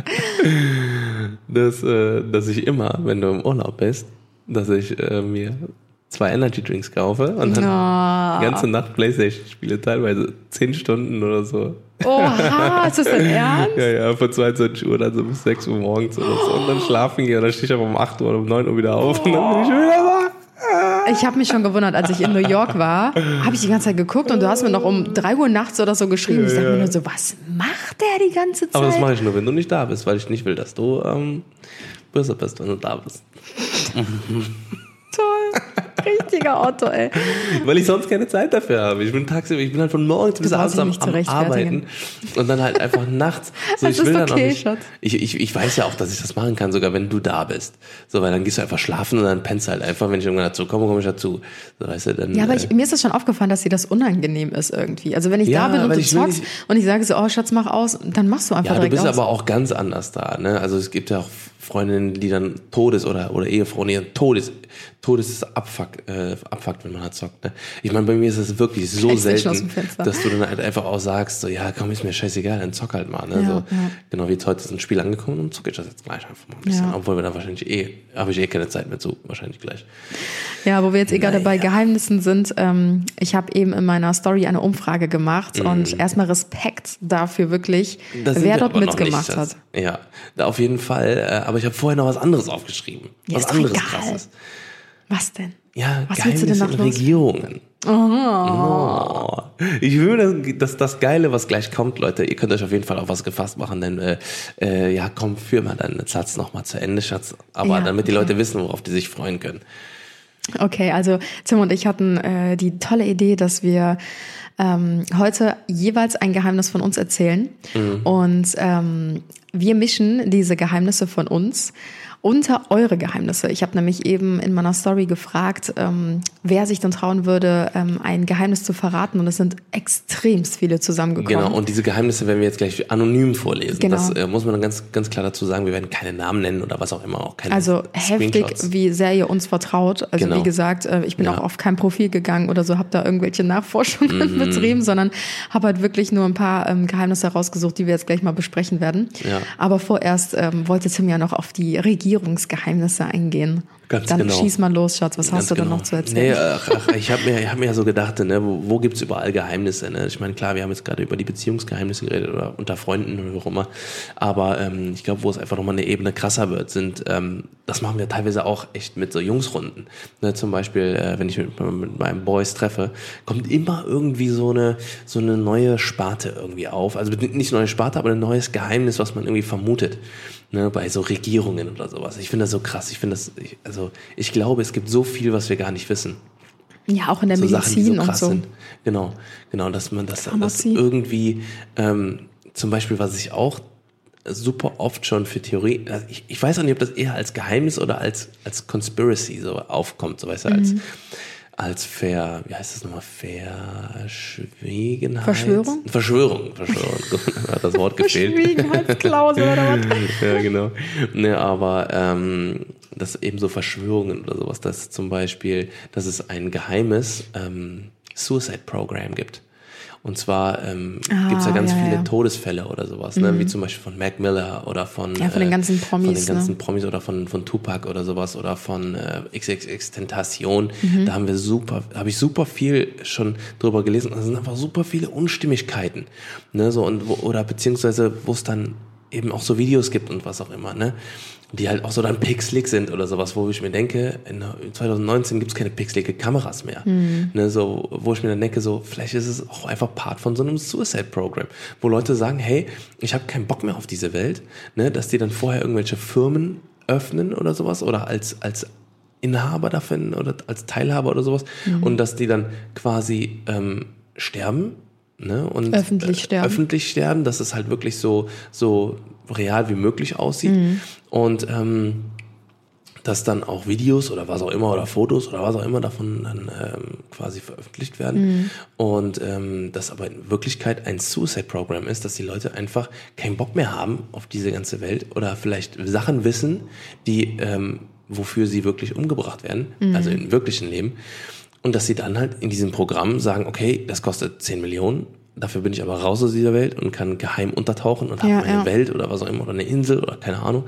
B: dass, äh, dass ich immer, wenn du im Urlaub bist, dass ich äh, mir zwei Energy Drinks kaufe und dann
A: Oh.
B: die ganze Nacht Playstation spiele, teilweise zehn Stunden oder so.
A: Oha, ist das denn ernst?
B: Ja, ja, von 22 Uhr dann so bis 6 Uhr morgens oder so. Und dann schlafen gehe und dann stehe ich aber um 8 Uhr oder um 9 Uhr wieder auf und dann bin ich wieder wach.
A: Ich habe mich schon gewundert, als ich in New York war, habe ich die ganze Zeit geguckt und du hast mir noch um 3 Uhr nachts oder so geschrieben. Ich dachte mir nur so, was macht der die ganze Zeit?
B: Aber das mache ich nur, wenn du nicht da bist, weil ich nicht will, dass du ähm, böse bist, wenn du da bist.
A: Toll. Richtiger Otto, ey.
B: Weil ich sonst keine Zeit dafür habe. Ich bin tagsüber, ich bin halt von morgens bis abends am, am. Arbeiten und dann halt einfach nachts. So,
A: Das
B: ich will
A: ist
B: dann auch
A: okay,
B: nicht.
A: Schatz.
B: Ich, ich, ich weiß ja auch, dass ich das machen kann, sogar wenn du da bist. So, weil dann gehst du einfach schlafen und dann pennst du halt einfach, wenn ich irgendwann dazu komme, komme ich dazu. So, weißt du, dann,
A: Ja, aber
B: äh,
A: ich, mir ist das schon aufgefallen, dass dir das unangenehm ist irgendwie. Also wenn ich
B: Ja,
A: da bin und du zockst
B: nicht-
A: und ich sage so, oh Schatz, mach aus, dann machst du einfach
B: Ja, du
A: direkt
B: bist
A: aus.
B: aber auch ganz anders da. Ne? Also es gibt ja auch Freundinnen, die dann Todes- oder, oder Ehefrauen, die dann Todes, Todes abfuckt, äh, abfuckt, wenn man halt zockt. Ne? Ich meine, bei mir ist es wirklich so
A: aus
B: selten, dass du dann halt einfach auch sagst, so, ja, komm, ist mir scheißegal, dann zock halt mal. Ne?
A: Ja,
B: so,
A: ja.
B: Genau wie jetzt heute ist ein Spiel angekommen und zocke ich das jetzt gleich einfach mal ein bisschen.
A: Ja.
B: Obwohl wir da wahrscheinlich eh, habe ich eh keine Zeit mehr zu, wahrscheinlich gleich.
A: Ja, wo wir jetzt eh gerade bei Geheimnissen sind, ähm, ich habe eben in meiner Story eine Umfrage gemacht und erstmal Respekt dafür wirklich,
B: Mhm.
A: Wer dort mitgemacht
B: nicht,
A: hat.
B: das- Ja, da auf jeden Fall. Äh, aber ich habe vorher noch was anderes aufgeschrieben.
A: Ja,
B: was anderes
A: egal.
B: krasses.
A: Was denn?
B: Ja,
A: Was willst du denn
B: in? Regierungen. Oh. Ich will das, das, das Geile, was gleich kommt, Leute. Ihr könnt euch auf jeden Fall auf was gefasst machen, denn äh, äh, ja, komm, führ mal deinen Satz nochmal zu Ende, Schatz. Aber
A: Ja,
B: damit die
A: okay.
B: Leute wissen, worauf die sich freuen können.
A: Okay, also Tim und ich hatten äh, die tolle Idee, dass wir ähm, heute jeweils ein Geheimnis von uns erzählen.
B: Mhm.
A: Und ähm, wir mischen diese Geheimnisse von uns unter eure Geheimnisse. Ich habe nämlich eben in meiner Story gefragt, ähm, wer sich dann trauen würde, ähm, ein Geheimnis zu verraten. Und es sind extremst viele zusammengekommen.
B: Genau, und diese Geheimnisse werden wir jetzt gleich anonym vorlesen.
A: Genau.
B: Das äh, muss man dann ganz, ganz klar dazu sagen. Wir werden keine Namen nennen oder was auch immer, auch keine
A: Also heftig, wie sehr ihr uns vertraut. Also
B: Genau.
A: wie gesagt, äh, ich bin
B: Ja.
A: auch auf kein Profil gegangen oder so, habe da irgendwelche Nachforschungen
B: Mhm.
A: betrieben, sondern habe halt wirklich nur ein paar ähm, Geheimnisse herausgesucht, die wir jetzt gleich mal besprechen werden.
B: Ja.
A: Aber vorerst ähm, wollte Tim ja noch auf die Regierungsgeheimnisse eingehen.
B: Ganz
A: Dann
B: genau.
A: schieß mal los, Schatz. Was hast
B: Ganz
A: du denn
B: genau.
A: noch zu erzählen?
B: Nee, ach, ach, ich habe mir, ich hab mir ja so gedacht, ne, wo, wo gibt's überall Geheimnisse? Ne? Ich meine, klar, wir haben jetzt gerade über die Beziehungsgeheimnisse geredet oder unter Freunden oder wie auch immer. Aber ähm, ich glaube, wo es einfach nochmal eine Ebene krasser wird, sind, ähm, das machen wir teilweise auch echt mit so Jungsrunden. Ne? Zum Beispiel, äh, wenn ich mit, mit meinen Boys treffe, kommt immer irgendwie so eine, so eine neue Sparte irgendwie auf. Also nicht neue Sparte, aber ein neues Geheimnis, was man irgendwie vermutet. Ne, bei so Regierungen oder sowas. Ich finde das so krass. Ich finde das, ich, also ich glaube, es gibt so viel, was wir gar nicht wissen.
A: Ja, auch in der
B: So Sachen, die
A: Medizin
B: so
A: und so.
B: sind. Genau, genau, dass man das, das irgendwie, ähm, zum Beispiel, was ich auch super oft schon für Theorie, also ich, ich weiß auch nicht, ob das eher als Geheimnis oder als, als Conspiracy so aufkommt, so weißt du,
A: Mhm.
B: als Ver, wie heißt das nochmal, Verschwiegenheit?
A: Verschwörung?
B: Verschwörung, Verschwörung, hat das Wort gefehlt.
A: Verschwiegenheitsklausel oder was?
B: ja, genau. Ne, aber ähm, das eben so Verschwörungen oder sowas, dass zum Beispiel, dass es ein geheimes ähm, Suicide Program gibt. Und zwar ähm,
A: Ah,
B: gibt's ja ganz
A: ja,
B: viele
A: ja. Mhm.
B: Todesfälle oder sowas, ne? wie zum Beispiel von Mac Miller oder von,
A: Ja, von den ganzen Promis,
B: von den ganzen
A: ne?
B: Promis oder von, von Tupac oder sowas oder von äh, XXX Tentation.
A: Mhm.
B: Da haben wir super, habe ich super viel schon drüber gelesen. Da sind einfach super viele Unstimmigkeiten. Ne? So, und oder beziehungsweise, wo es dann eben auch so Videos gibt und was auch immer, ne? Die halt auch so dann pixelig sind oder sowas, wo ich mir denke, in 2019 gibt's keine pixelige Kameras mehr. Ne, so, wo ich mir dann denke, so, vielleicht ist es auch einfach Part von so einem Suicide-Program, wo Leute sagen, hey, ich habe keinen Bock mehr auf diese Welt, ne, dass die dann vorher irgendwelche Firmen öffnen oder sowas oder als, als Inhaber davon oder als Teilhaber oder sowas und dass die dann quasi ähm, sterben ne? und
A: Öffentlich
B: äh,
A: sterben.
B: öffentlich sterben, dass es halt wirklich so so real wie möglich aussieht
A: Mhm.
B: und ähm, dass dann auch Videos oder was auch immer oder Fotos oder was auch immer davon dann ähm, quasi veröffentlicht werden. Mhm. Und ähm, das aber in Wirklichkeit ein Suicide-Programm ist, dass die Leute einfach keinen Bock mehr haben auf diese ganze Welt oder vielleicht Sachen wissen, die ähm, wofür sie wirklich umgebracht werden, mhm. also im wirklichen Leben. Und dass sie dann halt in diesem Programm sagen, okay, das kostet 10 Millionen, dafür bin ich aber raus aus dieser Welt und kann geheim untertauchen und ja, habe meine ja. Welt oder was auch immer oder eine Insel oder keine Ahnung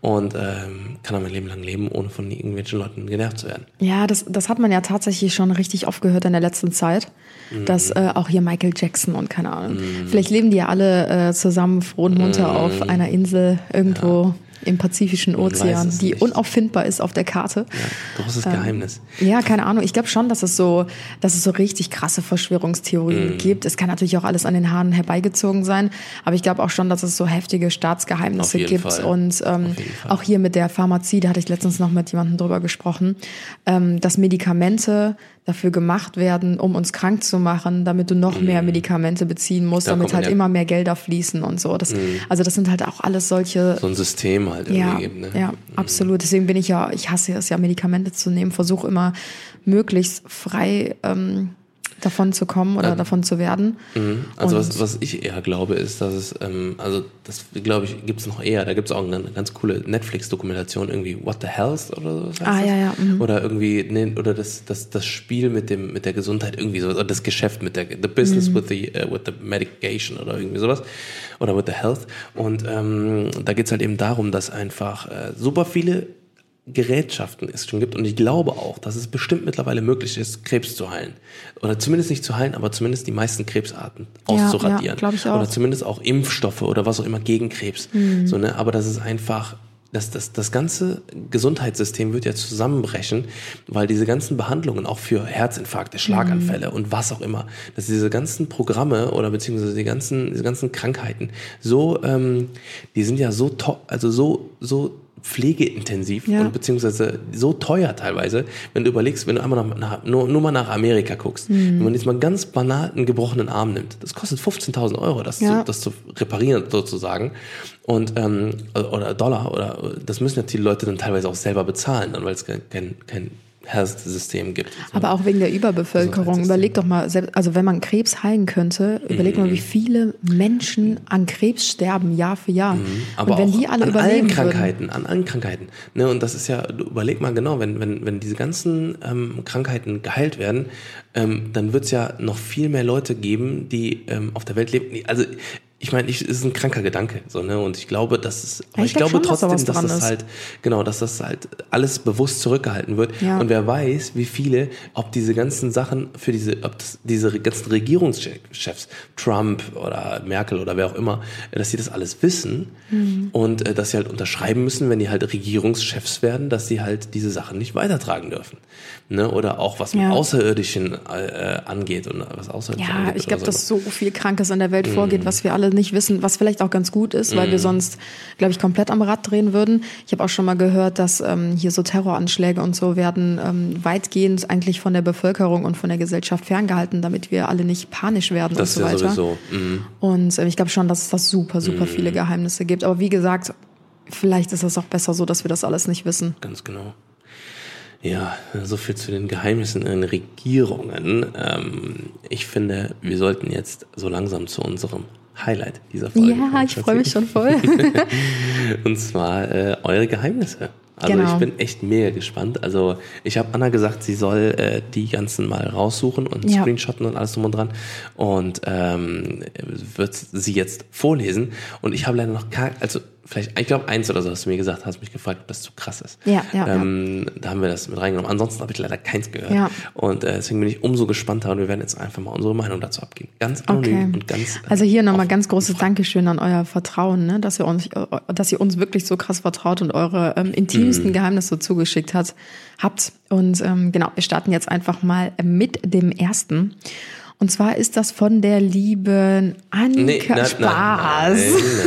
B: und ähm, kann dann mein Leben lang leben, ohne von irgendwelchen Leuten genervt zu werden.
A: Ja, das, das hat man ja tatsächlich schon richtig oft gehört in der letzten Zeit, mhm. dass äh, auch hier Michael Jackson und keine Ahnung, mhm. vielleicht leben die ja alle äh, zusammen froh und munter mhm. auf einer Insel irgendwo. Im Pazifischen Ozean, die nicht. unauffindbar ist auf der Karte.
B: Ja, großes ähm, Geheimnis.
A: Ja, keine Ahnung. Ich glaube schon, dass es so, dass es so richtig krasse Verschwörungstheorien mm. gibt. Es kann natürlich auch alles an den Haaren herbeigezogen sein, aber ich glaube auch schon, dass es so heftige Staatsgeheimnisse gibt. Fall. Und ähm, auch hier mit der Pharmazie, da hatte ich letztens noch mit jemandem drüber gesprochen, ähm, dass Medikamente dafür gemacht werden, um uns krank zu machen, damit du noch mhm. mehr Medikamente beziehen musst, da damit halt ja immer mehr Gelder fließen und so. Das, mhm. Also das sind halt auch alles solche.
B: So ein System halt irgendwie
A: ja,
B: gibt, ne?
A: Ja, mhm. absolut. Deswegen bin ich ja, ich hasse es ja, Medikamente zu nehmen, versuche immer möglichst frei ähm, davon zu kommen oder ja. davon zu werden.
B: Mhm. Also was, was ich eher glaube, ist, dass es, ähm, also das glaube ich, gibt es noch eher, da gibt es auch eine ganz coole Netflix-Dokumentation, irgendwie What the Health oder so.
A: Ah, das? ja, ja. Mhm.
B: Oder irgendwie, nee, oder das, das, das Spiel mit dem, mit der Gesundheit irgendwie so, oder das Geschäft mit der, the business mhm. with the, uh, with the medication oder irgendwie sowas. Oder with the health. Und ähm, da geht es halt eben darum, dass einfach äh, super viele Gerätschaften es schon gibt. Und ich glaube auch, dass es bestimmt mittlerweile möglich ist, Krebs zu heilen. Oder zumindest nicht zu heilen, aber zumindest die meisten Krebsarten auszuradieren.
A: Ja, ich auch.
B: Oder zumindest auch Impfstoffe oder was auch immer gegen Krebs. Mhm. So, ne? Aber das ist einfach, das, das, das ganze Gesundheitssystem wird ja zusammenbrechen, weil diese ganzen Behandlungen auch für Herzinfarkte, Schlaganfälle mhm. und was auch immer, dass diese ganzen Programme oder beziehungsweise die ganzen, diese ganzen Krankheiten so, ähm, die sind ja so top, also so, so pflegeintensiv ja. und beziehungsweise so teuer teilweise, wenn du überlegst, wenn du einmal nach, nach, nur, nur mal nach Amerika guckst, mhm. wenn man jetzt mal ganz banal einen gebrochenen Arm nimmt, das kostet 15.000 Euro, das, ja. zu, das zu reparieren sozusagen und ähm, oder Dollar oder das müssen ja die Leute dann teilweise auch selber bezahlen, dann weil es kein, kein Health-System gibt.
A: Aber auch wegen der Überbevölkerung. Überleg doch mal, also wenn man Krebs heilen könnte, überleg mhm. mal, wie viele Menschen an Krebs sterben Jahr für Jahr. Mhm.
B: Aber
A: und wenn die alle
B: an
A: überleben
B: allen Krankheiten, würden. an allen Krankheiten. Ne, und das ist ja, überleg mal genau, wenn, wenn, wenn diese ganzen ähm, Krankheiten geheilt werden, ähm, dann wird es ja noch viel mehr Leute geben, die ähm, auf der Welt leben. Also ich meine, ich, es ist ein kranker Gedanke, so ne, und ich glaube, dass es, aber ich, ich glaube schon, trotzdem, dass, dass das ist. halt, genau, dass das halt alles bewusst zurückgehalten wird. Ja. Und wer weiß, wie viele, ob diese ganzen Sachen für diese, ob das, diese ganzen Regierungschefs, Trump oder Merkel oder wer auch immer, dass sie das alles wissen mhm. und äh, dass sie halt unterschreiben müssen, wenn die halt Regierungschefs werden, dass sie halt diese Sachen nicht weitertragen dürfen, ne, oder auch was mit ja. Außerirdischen äh, angeht und was Außerirdischen
A: ja,
B: angeht.
A: Ja, ich glaube, dass so viel Krankes in der Welt mhm. vorgeht, was wir alle nicht wissen, was vielleicht auch ganz gut ist, weil mm. wir mhm. sonst, glaube ich, komplett am Rad drehen würden. Ich habe auch schon mal gehört, dass ähm, hier so Terroranschläge und so werden ähm, weitgehend eigentlich von der Bevölkerung und von der Gesellschaft ferngehalten, damit wir alle nicht panisch werden
B: das
A: und so weiter.
B: Ja sowieso. Mm.
A: Und äh, ich glaube schon, dass es da super, super mm. viele Geheimnisse gibt. Aber wie gesagt, vielleicht ist es auch besser so, dass wir das alles nicht wissen.
B: Ganz genau. Ja, so viel zu den Geheimnissen in Regierungen. Ähm, ich finde, wir sollten jetzt so langsam zu unserem Highlight dieser Folge.
A: Ja, ich freue mich schon voll.
B: und zwar äh, eure Geheimnisse. Also genau. ich bin echt mega gespannt. Also ich habe Anna gesagt, sie soll äh, die ganzen mal raussuchen und ja. screenshotten und alles drum und dran und ähm, wird sie jetzt vorlesen. Und ich habe leider noch gar, also vielleicht, ich glaube eins oder so hast du mir gesagt, hast mich gefragt, ob das zu krass ist.
A: Ja, ja,
B: ähm, ja. Da haben wir das mit reingenommen. Ansonsten habe ich leider keins gehört. Ja. Und äh, deswegen bin ich umso gespannter und wir werden jetzt einfach mal unsere Meinung dazu abgeben. Ganz anonym okay. und ganz. Äh,
A: also hier nochmal ganz großes Dankeschön an euer Vertrauen, ne? dass ihr uns, dass ihr uns wirklich so krass vertraut und eure ähm, intimsten mhm. Geheimnisse zugeschickt hat, habt. Und ähm, genau, wir starten jetzt einfach mal mit dem ersten. Und zwar ist das von der lieben Anke nee, na, Spaß. Na,
B: nein,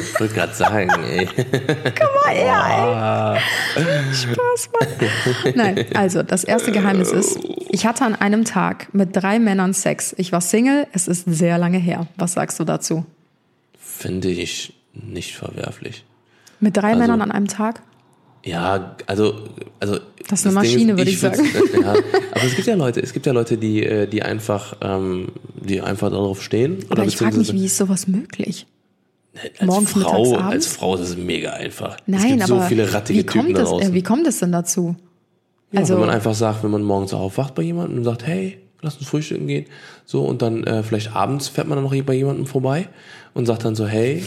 B: ich wollte gerade sagen, ey.
A: Komm mal her, ey. Spaß, Mann. Nein, also das erste Geheimnis ist, ich hatte an einem Tag mit drei Männern Sex. Ich war Single, es ist sehr lange her. Was sagst du dazu?
B: Finde ich nicht verwerflich.
A: Mit drei also, Männern an einem Tag?
B: Ja, also, also.
A: Das ist eine Maschine, ist, würde ich, ich sagen.
B: Ja, aber es gibt ja Leute, es gibt ja Leute, die, äh, die einfach, ähm, die einfach darauf stehen.
A: Aber ich frage mich, wie ist sowas möglich?
B: Als Morgens, Frau, mittags, abends? als Frau ist es mega einfach.
A: Nein,
B: es gibt
A: aber
B: so viele rattige
A: wie kommt
B: Typen
A: das,
B: da
A: äh, Wie kommt es denn dazu?
B: Ja, also, wenn man einfach sagt, wenn man morgens aufwacht bei jemandem und sagt, hey, lass uns frühstücken gehen, so und dann äh, vielleicht abends fährt man dann noch bei jemandem vorbei und sagt dann so, hey,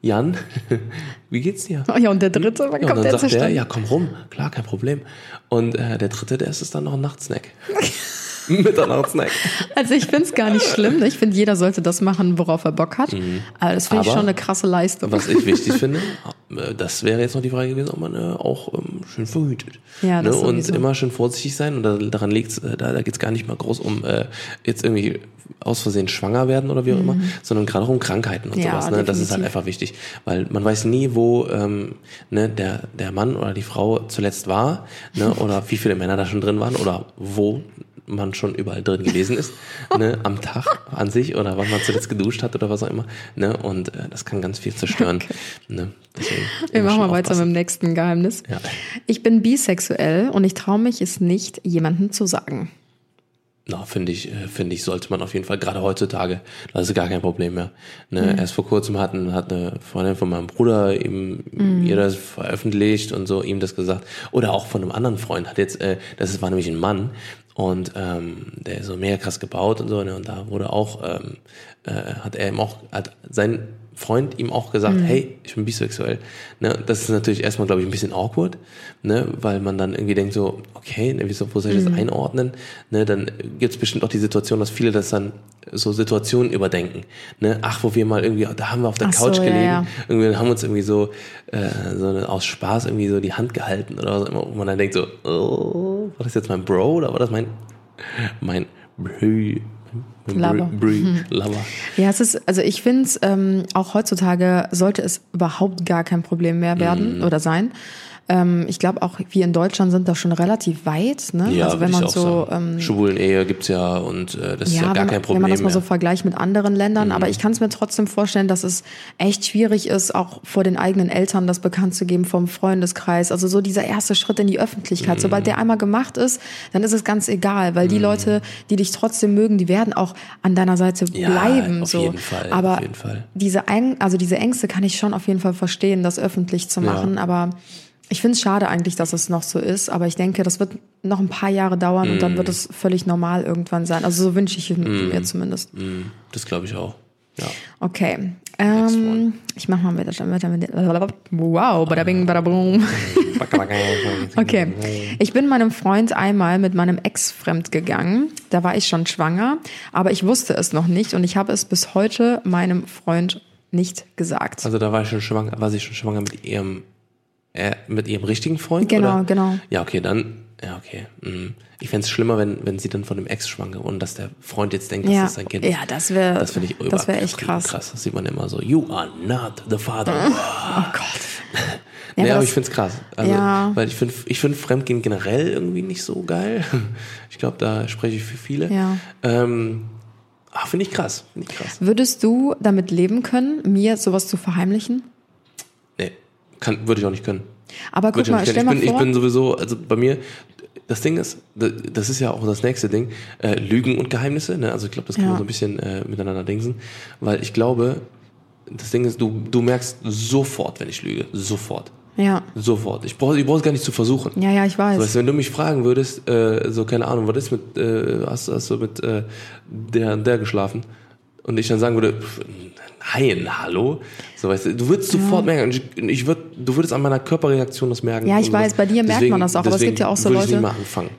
B: Jan, wie geht's dir?
A: Oh ja, und der dritte, wann
B: ja,
A: kommt
B: und dann
A: der
B: sagt der, ja, komm rum, klar, kein Problem. Und äh, der dritte, der ist es dann noch ein Nachtsnack. Mitternachtssnack.
A: Also ich finde es gar nicht schlimm. Ich finde, jeder sollte das machen, worauf er Bock hat. Mhm. Aber das finde ich schon eine krasse Leistung.
B: Was ich wichtig finde, äh, das wäre jetzt noch die Frage gewesen, ob man äh, auch ähm, schön verhütet.
A: Ja, das
B: ne? Und immer schön vorsichtig sein. Und da, daran liegt äh, da, da geht es gar nicht mal groß um äh, jetzt irgendwie aus Versehen schwanger werden oder wie auch mhm. immer, sondern gerade auch um Krankheiten und ja, sowas. Ne? Das ist halt einfach wichtig. Weil man weiß nie, wo ähm, ne, der, der Mann oder die Frau zuletzt war, ne? oder wie viele Männer da schon drin waren oder wo man schon überall drin gewesen ist, ne, am Tag an sich oder wann man zuletzt geduscht hat oder was auch immer. Ne, und äh, das kann ganz viel zerstören. Okay. Ne,
A: deswegen Wir machen mal weiter mit dem nächsten Geheimnis. Ja. Ich bin bisexuell und ich traue mich es nicht, jemandem zu sagen.
B: Na, finde ich, äh, finde ich, sollte man auf jeden Fall, gerade heutzutage, das ist gar kein Problem mehr. Ne, mhm. Erst vor kurzem hatten, hat eine Freundin von meinem Bruder ihm, mhm. ihr das veröffentlicht und so, ihm das gesagt. Oder auch von einem anderen Freund hat jetzt, äh, das war nämlich ein Mann, und ähm, der ist so mega krass gebaut und so, ne? Und da wurde auch, ähm, äh, hat er ihm auch, hat sein Freund ihm auch gesagt, mhm. hey, ich bin bisexuell. Ne? Das ist natürlich erstmal, glaube ich, ein bisschen awkward, ne? weil man dann irgendwie denkt so, okay, ne, wieso, wo soll ich das mhm. einordnen? Ne? Dann gibt es bestimmt auch die Situation, dass viele das dann so Situationen überdenken. Ne? Ach, wo wir mal irgendwie, da haben wir auf der Ach Couch so, gelegen, ja, ja. irgendwie haben uns irgendwie so, äh, so aus Spaß irgendwie so die Hand gehalten oder was immer, wo man dann denkt so, oh, war das jetzt mein Bro oder war das mein, mein Bro?
A: Lover.
B: Hm. Lover.
A: Ja, es ist, also ich finde es, ähm, auch heutzutage sollte es überhaupt gar kein Problem mehr werden mm. oder sein. Ähm, ich glaube auch wir in Deutschland sind da schon relativ weit. Ne?
B: Ja, also wenn man so ähm, Schwulen-Ehe gibt's ja und äh, das ist ja, ja gar
A: man,
B: kein Problem.
A: Wenn man das
B: mal
A: so vergleicht mit anderen Ländern, mhm. aber ich kann es mir trotzdem vorstellen, dass es echt schwierig ist, auch vor den eigenen Eltern das bekannt zu geben vom Freundeskreis. Also so dieser erste Schritt in die Öffentlichkeit. Mhm. Sobald der einmal gemacht ist, dann ist es ganz egal, weil die mhm. Leute, die dich trotzdem mögen, die werden auch an deiner Seite bleiben.
B: Ja, auf
A: so.
B: jeden Fall.
A: Aber
B: auf jeden Fall.
A: diese also diese Ängste kann ich schon auf jeden Fall verstehen, das öffentlich zu machen. Ja. Aber ich finde es schade eigentlich, dass es noch so ist, aber ich denke, das wird noch ein paar Jahre dauern mm. und dann wird mm. es völlig normal irgendwann sein. Also so wünsche ich es mm. mir zumindest.
B: Mm. Das glaube ich auch. Ja.
A: Okay. Ähm, ich mache mal weiter, Wow, bada bing, bada boom. okay. Ich bin meinem Freund einmal mit meinem Ex fremd gegangen. Da war ich schon schwanger, aber ich wusste es noch nicht und ich habe es bis heute meinem Freund nicht gesagt.
B: Also da war ich schon schwanger, war sie schon schwanger mit ihrem äh, mit ihrem richtigen Freund?
A: Genau,
B: oder?
A: genau.
B: Ja, okay, dann, ja, okay. Mhm. Ich fände es schlimmer, wenn, wenn sie dann von dem Ex schwanger und dass der Freund jetzt denkt,
A: ja.
B: das ist sein Kind.
A: Ja, das wäre,
B: das ich
A: das wäre echt krass.
B: krass. Das sieht man immer so. You are not the father.
A: Oh Gott.
B: Ja, nee, aber ich finde es krass. Also, ja. Weil ich finde ich find Fremdgehen generell irgendwie nicht so geil. Ich glaube, da spreche ich für viele.
A: Ja.
B: Ähm, ah, finde ich krass. Find ich krass.
A: Würdest du damit leben können, mir sowas zu verheimlichen?
B: Kann, würde ich auch nicht können.
A: Aber guck mal, stell
B: mal
A: ich bin,
B: vor. Ich bin sowieso, also bei mir, das Ding ist, das ist ja auch das nächste Ding, äh, Lügen und Geheimnisse. Ne? Also ich glaube, das kann ja. man so ein bisschen äh, miteinander dingsen. Weil ich glaube, das Ding ist, du, du merkst sofort, wenn ich lüge. Sofort.
A: Ja.
B: Sofort. Ich brauche ich brauch es gar nicht zu versuchen.
A: Ja, ja, ich weiß.
B: So, weißt, wenn du mich fragen würdest, äh, so keine Ahnung, was ist mit, äh, hast, hast du mit äh, der der geschlafen? Und ich dann sagen würde, pff, nein, hallo. So, weißt du, du würdest ja. sofort merken, ich, ich würd, du würdest an meiner Körperreaktion das merken.
A: Ja, ich weiß, bei dir merkt deswegen, man das auch, aber es gibt ja auch so Leute,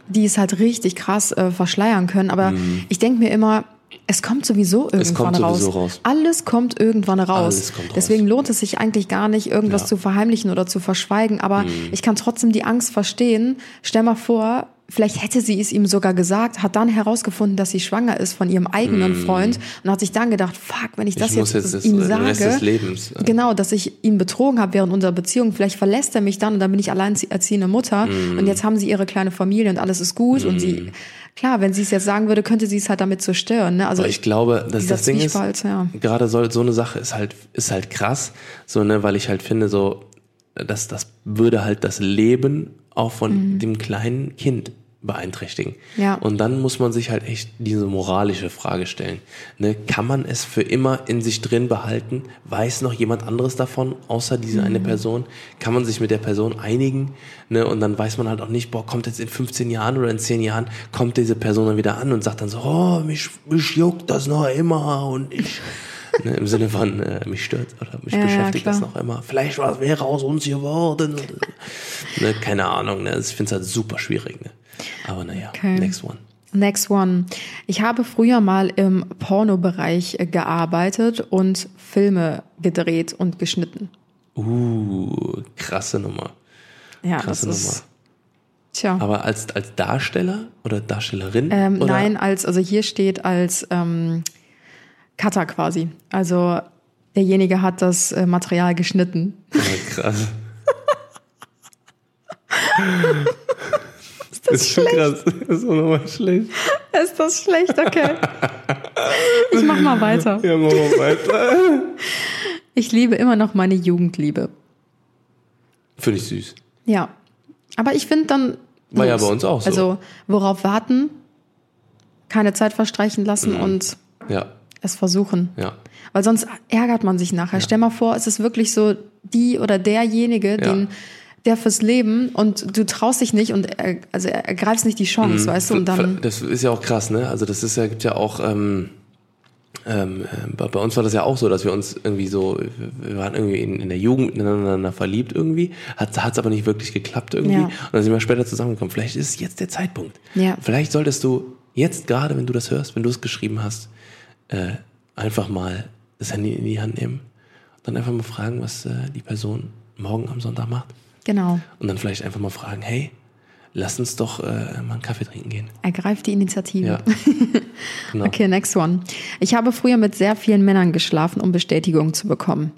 A: die es halt richtig krass äh, verschleiern können. Aber mhm. ich denke mir immer, es kommt sowieso irgendwann kommt raus. Sowieso raus. Alles kommt irgendwann raus. Kommt raus. Deswegen lohnt es sich eigentlich gar nicht, irgendwas ja. zu verheimlichen oder zu verschweigen. Aber mhm. ich kann trotzdem die Angst verstehen. Stell mal vor, Vielleicht hätte sie es ihm sogar gesagt, hat dann herausgefunden, dass sie schwanger ist von ihrem eigenen mm. Freund und hat sich dann gedacht, fuck, wenn ich das ich jetzt, jetzt ihm sage,
B: Lebens,
A: ja. genau, dass ich ihn betrogen habe während unserer Beziehung, vielleicht verlässt er mich dann und dann bin ich allein erziehende Mutter mm. und jetzt haben sie ihre kleine Familie und alles ist gut mm. und sie, mm. klar, wenn sie es jetzt sagen würde, könnte sie es halt damit zerstören. Ne? Also
B: Aber ich glaube, dass das Ding ist, ja. gerade so, so eine Sache ist halt, ist halt krass, so ne, weil ich halt finde so das, das würde halt das Leben auch von dem kleinen Kind beeinträchtigen.
A: Ja.
B: Und dann muss man sich halt echt diese moralische Frage stellen. Ne? Kann man es für immer in sich drin behalten? Weiß noch jemand anderes davon, außer diese eine Person? Kann man sich mit der Person einigen? Ne? Und dann weiß man halt auch nicht, boah, kommt jetzt in 15 Jahren oder in 10 Jahren, kommt diese Person dann wieder an und sagt dann so, oh, mich, mich juckt das noch immer und ich... Ne, Im Sinne von, äh, mich stört oder mich
A: Ja, ja,
B: beschäftigt das
A: klar.
B: noch immer. Vielleicht was wäre aus uns geworden. ne, keine Ahnung, ne? ich finde es halt super schwierig. Ne? Aber naja,
A: Okay.
B: next one.
A: Next one. Ich habe früher mal im Pornobereich äh, gearbeitet und Filme gedreht und geschnitten.
B: Uh, krasse Nummer.
A: Ja,
B: Krasse
A: das
B: Nummer.
A: ist. Tja.
B: Aber als, als Darsteller oder Darstellerin?
A: Ähm,
B: oder?
A: nein, als, also hier steht als ähm, Cutter quasi. Also derjenige hat das äh, Material geschnitten.
B: Ja, krass. das ist schon krass. Das ist auch nochmal schlecht.
A: Ist das schlecht? Okay. Ich mach mal weiter.
B: Ja, machen wir weiter.
A: Ich liebe immer noch meine Jugendliebe.
B: Finde ich süß.
A: Ja. Aber ich finde dann.
B: War ja bei uns auch so.
A: Also, worauf warten, keine Zeit verstreichen lassen
B: Mhm.
A: und
B: Ja,
A: es versuchen.
B: ja.
A: Weil sonst ärgert man sich nachher. Stell mal vor, es ist wirklich so die oder derjenige, den, der fürs Leben und du traust dich nicht und er, also er ergreifst nicht die Chance, weißt du, und dann.
B: Das ist ja auch krass, ne? Also das ist ja, gibt ja auch, ähm, ähm, äh, bei, uns war das ja auch so, dass wir uns irgendwie so, wir waren irgendwie in, in der Jugend ineinander verliebt irgendwie, hat es aber nicht wirklich geklappt irgendwie.
A: Ja.
B: Und dann sind wir später zusammengekommen. Vielleicht ist jetzt der Zeitpunkt.
A: Ja.
B: Vielleicht solltest du jetzt gerade, wenn du das hörst, wenn du es geschrieben hast, äh, einfach mal das Handy in die Hand nehmen und dann einfach mal fragen, was äh, die Person morgen am Sonntag macht.
A: Genau.
B: Und dann vielleicht einfach mal fragen, hey, lass uns doch äh, mal einen Kaffee trinken gehen.
A: Ergreift die Initiative.
B: Ja. Genau.
A: Okay, next one. Ich habe früher mit sehr vielen Männern geschlafen, um Bestätigung zu bekommen.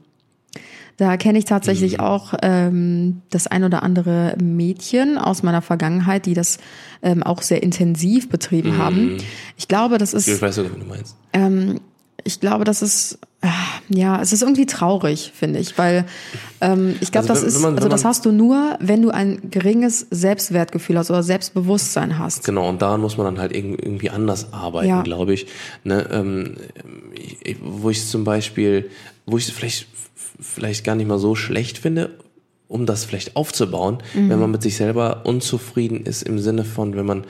A: Da kenne ich tatsächlich
B: Mhm.
A: auch ähm, das ein oder andere Mädchen aus meiner Vergangenheit, die das ähm, auch sehr intensiv betrieben
B: Mhm.
A: haben. Ich glaube, das ist
B: Ich weiß sogar, wie du meinst.
A: ähm, ich glaube, das ist ah, ja, es ist irgendwie traurig, finde ich, weil ähm, ich glaube,
B: Also
A: das
B: wenn-
A: ist,
B: man-
A: also das hast du nur, wenn du ein geringes Selbstwertgefühl hast oder Selbstbewusstsein hast.
B: Genau, und daran muss man dann halt irg- irgendwie anders arbeiten,
A: Ja.
B: glaube ich. Ne, ähm, ich, ich- wo ich zum Beispiel, wo ich es vielleicht, vielleicht gar nicht mal so schlecht finde, um das vielleicht aufzubauen,
A: Mhm.
B: wenn man mit sich selber unzufrieden ist im Sinne von, wenn man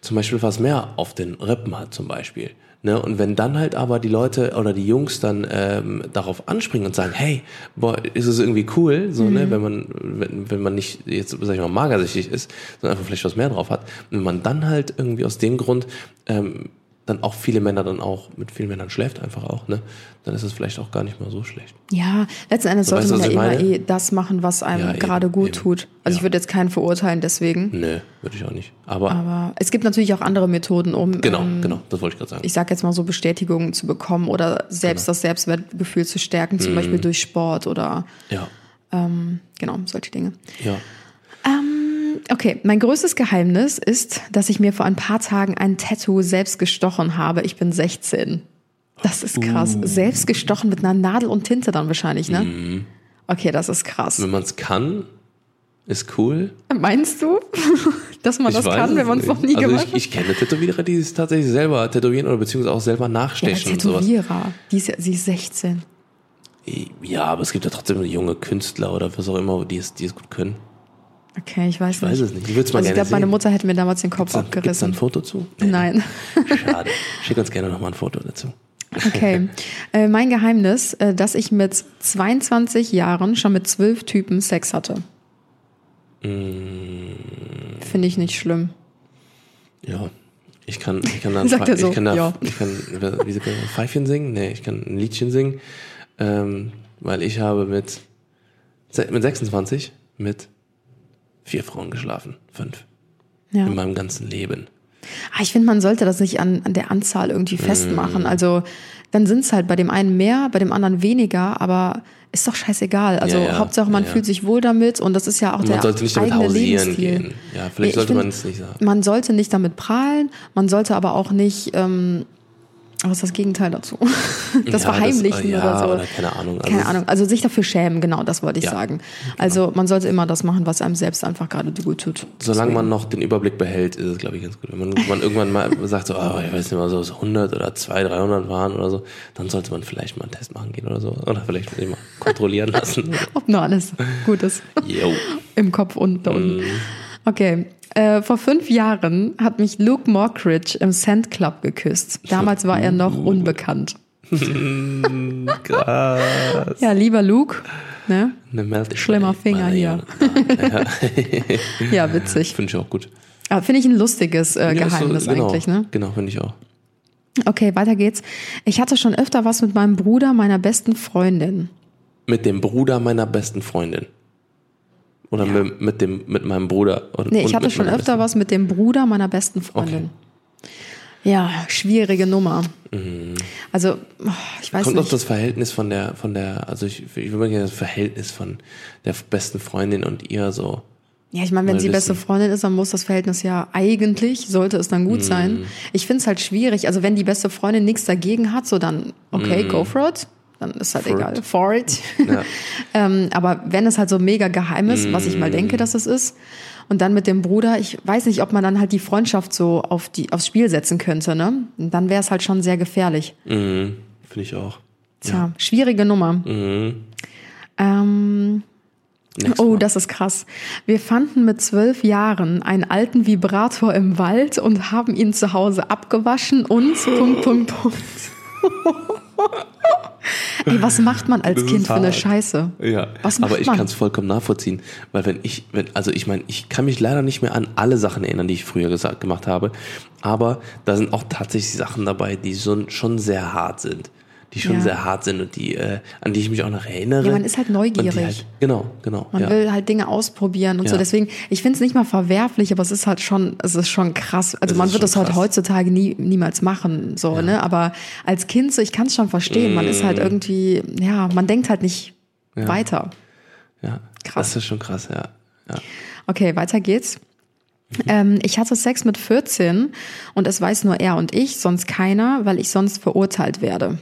B: zum Beispiel was mehr auf den Rippen hat zum Beispiel. Ne, und wenn dann halt aber die Leute oder die Jungs dann ähm, darauf anspringen und sagen, hey, boah, ist es irgendwie cool, so,
A: Mhm.
B: ne, wenn man, wenn, wenn man nicht jetzt, sag ich mal, magersüchtig ist, sondern einfach vielleicht was mehr drauf hat, und wenn man dann halt irgendwie aus dem Grund ähm, dann auch viele Männer dann auch mit vielen Männern schläft einfach auch, ne, dann ist es vielleicht auch gar nicht mal so schlecht.
A: Ja, letzten Endes
B: So,
A: sollte
B: weißt
A: man ja
B: ich
A: immer
B: meine?
A: eh das machen, was einem
B: Ja, eben,
A: gerade gut
B: eben.
A: tut. Also ich
B: Ja.
A: würde jetzt keinen verurteilen deswegen.
B: Nö, würde ich auch nicht. Aber,
A: Aber es gibt natürlich auch andere Methoden, um,
B: genau,
A: ähm,
B: genau, das wollte ich gerade sagen.
A: ich sag jetzt mal so Bestätigungen zu bekommen oder selbst
B: Genau.
A: das Selbstwertgefühl zu stärken,
B: Mhm.
A: zum Beispiel durch Sport oder
B: ja,
A: ähm, genau solche Dinge.
B: ja.
A: Okay, mein größtes Geheimnis ist, dass ich mir vor ein paar Tagen ein Tattoo selbst gestochen habe. Ich bin 16. Das ist krass.
B: Uh.
A: Selbst gestochen mit einer Nadel und Tinte dann wahrscheinlich, ne?
B: Mhm.
A: Okay, das ist krass.
B: Wenn man es kann, ist cool.
A: Meinst du, dass man das
B: Ich weiß
A: kann, wenn man es noch nie
B: also
A: gemacht
B: ich,
A: hat?
B: ich kenne Tätowierer, die es tatsächlich selber tätowieren oder beziehungsweise auch selber
A: Ja,
B: nachstechen und sowas.
A: Tätowierer. Die ist, ja- sie ist 16.
B: Ja, aber es gibt ja trotzdem junge Künstler oder was auch immer, die es, die es gut können.
A: Okay, ich weiß
B: Ich weiß
A: nicht.
B: es nicht. Ich würde es mal
A: also ich glaube, meine. Mutter hätte mir damals den Kopf
B: Gibt's da- Gibt's da
A: abgerissen.
B: ein Foto zu?
A: Nein.
B: Schade. Schick uns gerne nochmal ein Foto dazu.
A: Okay. äh, mein Geheimnis, äh, dass ich mit 22 Jahren schon mit zwölf Typen Sex hatte.
B: Mm.
A: Finde ich nicht schlimm.
B: Ja. Ich kann, ich kann dann,
A: Sagt er so,
B: ich kann da,
A: ja.
B: ich kann, wie sagt man, ein Pfeifchen singen? Nee, ich kann ein Liedchen singen, ähm, weil ich habe mit, mit 26 mit vier Frauen geschlafen. Fünf.
A: Ja.
B: In meinem ganzen Leben.
A: Ah, ich finde, man sollte das nicht an, an der Anzahl irgendwie
B: Mm.
A: festmachen. Also dann sind es halt bei dem einen mehr, bei dem anderen weniger, aber ist doch scheißegal. Also
B: Ja, ja,
A: Hauptsache, man
B: ja,
A: fühlt sich wohl damit und das ist ja auch
B: Und
A: der
B: man sollte nicht damit
A: eigene
B: hausieren
A: Lebensstil.
B: gehen. Ja, vielleicht sollte man es nicht sagen.
A: Man sollte nicht damit prahlen, man sollte aber auch nicht ähm, was ist das Gegenteil dazu? Das
B: Ja,
A: Verheimlichen
B: ja,
A: oder so.
B: Oder keine Ahnung. Also
A: Keine Ahnung. Also sich dafür schämen, genau, das wollte ich
B: Ja,
A: sagen. Also man sollte immer das machen, was einem selbst einfach gerade gut tut.
B: Solange man noch den Überblick behält, ist es, glaube ich, ganz gut. Wenn man, man irgendwann mal sagt, so, oh, ich weiß nicht mal, so so 100 oder 200, 300 waren oder so, dann sollte man vielleicht mal einen Test machen gehen oder so. Oder vielleicht mal kontrollieren lassen.
A: Ob nur alles gut ist.
B: Yo.
A: Im Kopf und da unten. Okay. Äh, vor fünf Jahren hat mich Luke Mockridge im Sand Club geküsst. Damals war er noch unbekannt.
B: Krass.
A: Ja, lieber Luke. Ne? Schlimmer Finger hier. Ja, witzig.
B: Finde ich auch gut.
A: Aber Finde ich ein lustiges äh,
B: Ja, ist so-
A: Geheimnis
B: genau,
A: eigentlich, ne?
B: Genau, finde ich auch.
A: Okay, weiter geht's. Ich hatte schon öfter was mit meinem Bruder meiner besten Freundin.
B: Mit dem Bruder meiner besten Freundin. Oder mit, mit, dem, mit meinem Bruder. Und,
A: Nee, ich hatte schon öfter was mit dem Bruder meiner besten Freundin. Ja, schwierige Nummer. Also, oh, ich weiß
B: Mhm. Kommt auf
A: nicht.
B: das Verhältnis von der, von der, also ich, ich würde gerne das Verhältnis von der besten Freundin und ihr so.
A: Ja, ich meine, wenn
B: mal
A: sie beste. Freundin ist, dann muss das Verhältnis ja eigentlich, sollte es dann gut
B: Mhm.
A: sein. Ich finde es halt schwierig. Also wenn die beste Freundin nichts dagegen hat, so dann, okay, go for it. Dann ist halt.
B: For
A: egal.
B: it.
A: For it.
B: Ja.
A: ähm, aber wenn es halt so mega geheim ist, was ich mal denke, dass es ist, und dann mit dem Bruder, ich weiß nicht, ob man dann halt die Freundschaft so auf die, aufs Spiel setzen könnte, ne? Und dann wäre es halt schon sehr gefährlich.
B: Mhm, Finde ich auch.
A: Tja, schwierige Nummer.
B: Mhm.
A: Ähm, Oh, das ist krass. Wir fanden mit zwölf Jahren einen alten Vibrator im Wald und haben ihn zu Hause abgewaschen und Punkt, Punkt, Punkt. Ey, was macht man als
B: Das
A: Kind für eine. Scheiße?
B: Ja,
A: Was macht
B: aber ich kann es vollkommen nachvollziehen, weil wenn ich, wenn, also ich meine, ich kann mich leider nicht mehr an alle Sachen erinnern, die ich früher gesagt, gemacht habe, aber da sind auch tatsächlich Sachen dabei, die so, schon sehr hart sind, die schon
A: Ja.
B: sehr hart sind und die, äh, an die ich mich auch noch erinnere.
A: Ja, man ist halt
B: Und
A: neugierig.
B: Halt, genau, genau.
A: Man
B: ja.
A: will halt Dinge ausprobieren und so.
B: Ja.
A: Deswegen, ich finde es nicht mal verwerflich, aber es ist halt schon, es ist schon krass. Also
B: Es
A: man wird es halt
B: krass.
A: heutzutage nie, niemals machen, so, ne? Aber als Kind so, ich kann es schon verstehen. Man ist halt
B: Mm.
A: irgendwie, ja, man denkt halt nicht weiter.
B: ja,
A: krass.
B: Das ist schon krass, ja. ja.
A: Okay, weiter geht's. Ähm, ich hatte Sex mit 14 und es weiß nur er und ich, sonst keiner, weil ich sonst verurteilt werde.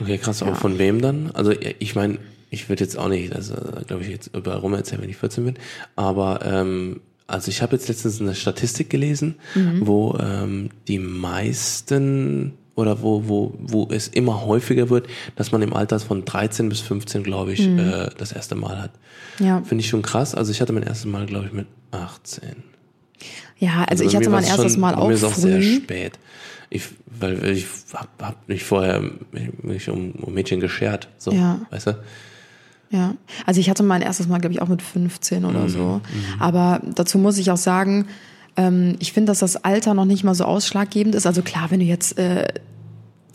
B: Okay, krass, aber von wem dann? Also ich meine, ich würde jetzt auch nicht, also glaube ich, jetzt überall rum erzählen, wenn ich 14 bin, aber ähm, also ich habe jetzt letztens eine Statistik gelesen, wo ähm, die meisten oder wo, wo, wo es immer häufiger wird, dass man im Alter von 13 bis 15, glaube ich, äh, das erste Mal hat.
A: Ja,
B: Finde ich schon krass. Also ich hatte mein erstes Mal, glaube ich, mit 18.
A: ja also ich
B: bei
A: hatte mein erstes
B: schon-
A: Mal
B: bei
A: auch
B: mir ist auch sehr
A: früh.
B: spät. Ich, weil ich hab, hab nicht vorher mich um, um Mädchen geschert, so,
A: Ja.
B: weißt du?
A: Ja, also ich hatte mein erstes Mal, glaube ich, auch mit 15 oder
B: Mhm,
A: so. Aber dazu muss ich auch sagen, ähm, ich finde, dass das Alter noch nicht mal so ausschlaggebend ist. Also klar, wenn du jetzt äh,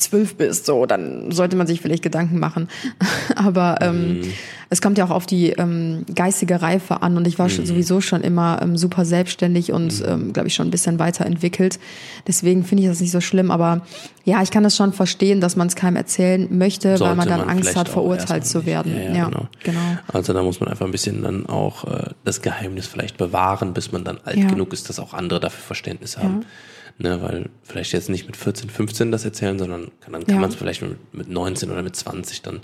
A: zwölf bist, so, dann sollte man sich vielleicht Gedanken machen. Aber ähm,
B: Mhm.
A: es kommt ja auch auf die ähm, geistige Reife an und ich war
B: Mhm.
A: sowieso schon immer ähm, super selbstständig und ähm, glaube ich schon ein bisschen weiterentwickelt. Deswegen finde ich das nicht so schlimm. Aber ja, ich kann das schon verstehen, dass man es keinem erzählen möchte, weil
B: Sollte
A: man dann Angst
B: vielleicht
A: hat, verurteilt zu werden.
B: nicht. Ja, ja, genau.
A: genau.
B: Also da muss man einfach ein bisschen dann auch äh, das Geheimnis vielleicht bewahren, bis man dann alt
A: Ja.
B: genug ist, dass auch andere dafür Verständnis haben. Ne, weil vielleicht jetzt nicht mit 14, 15 das erzählen, sondern kann, dann kann
A: Ja. Mhm.
B: man es vielleicht mit, mit 19 oder mit 20 dann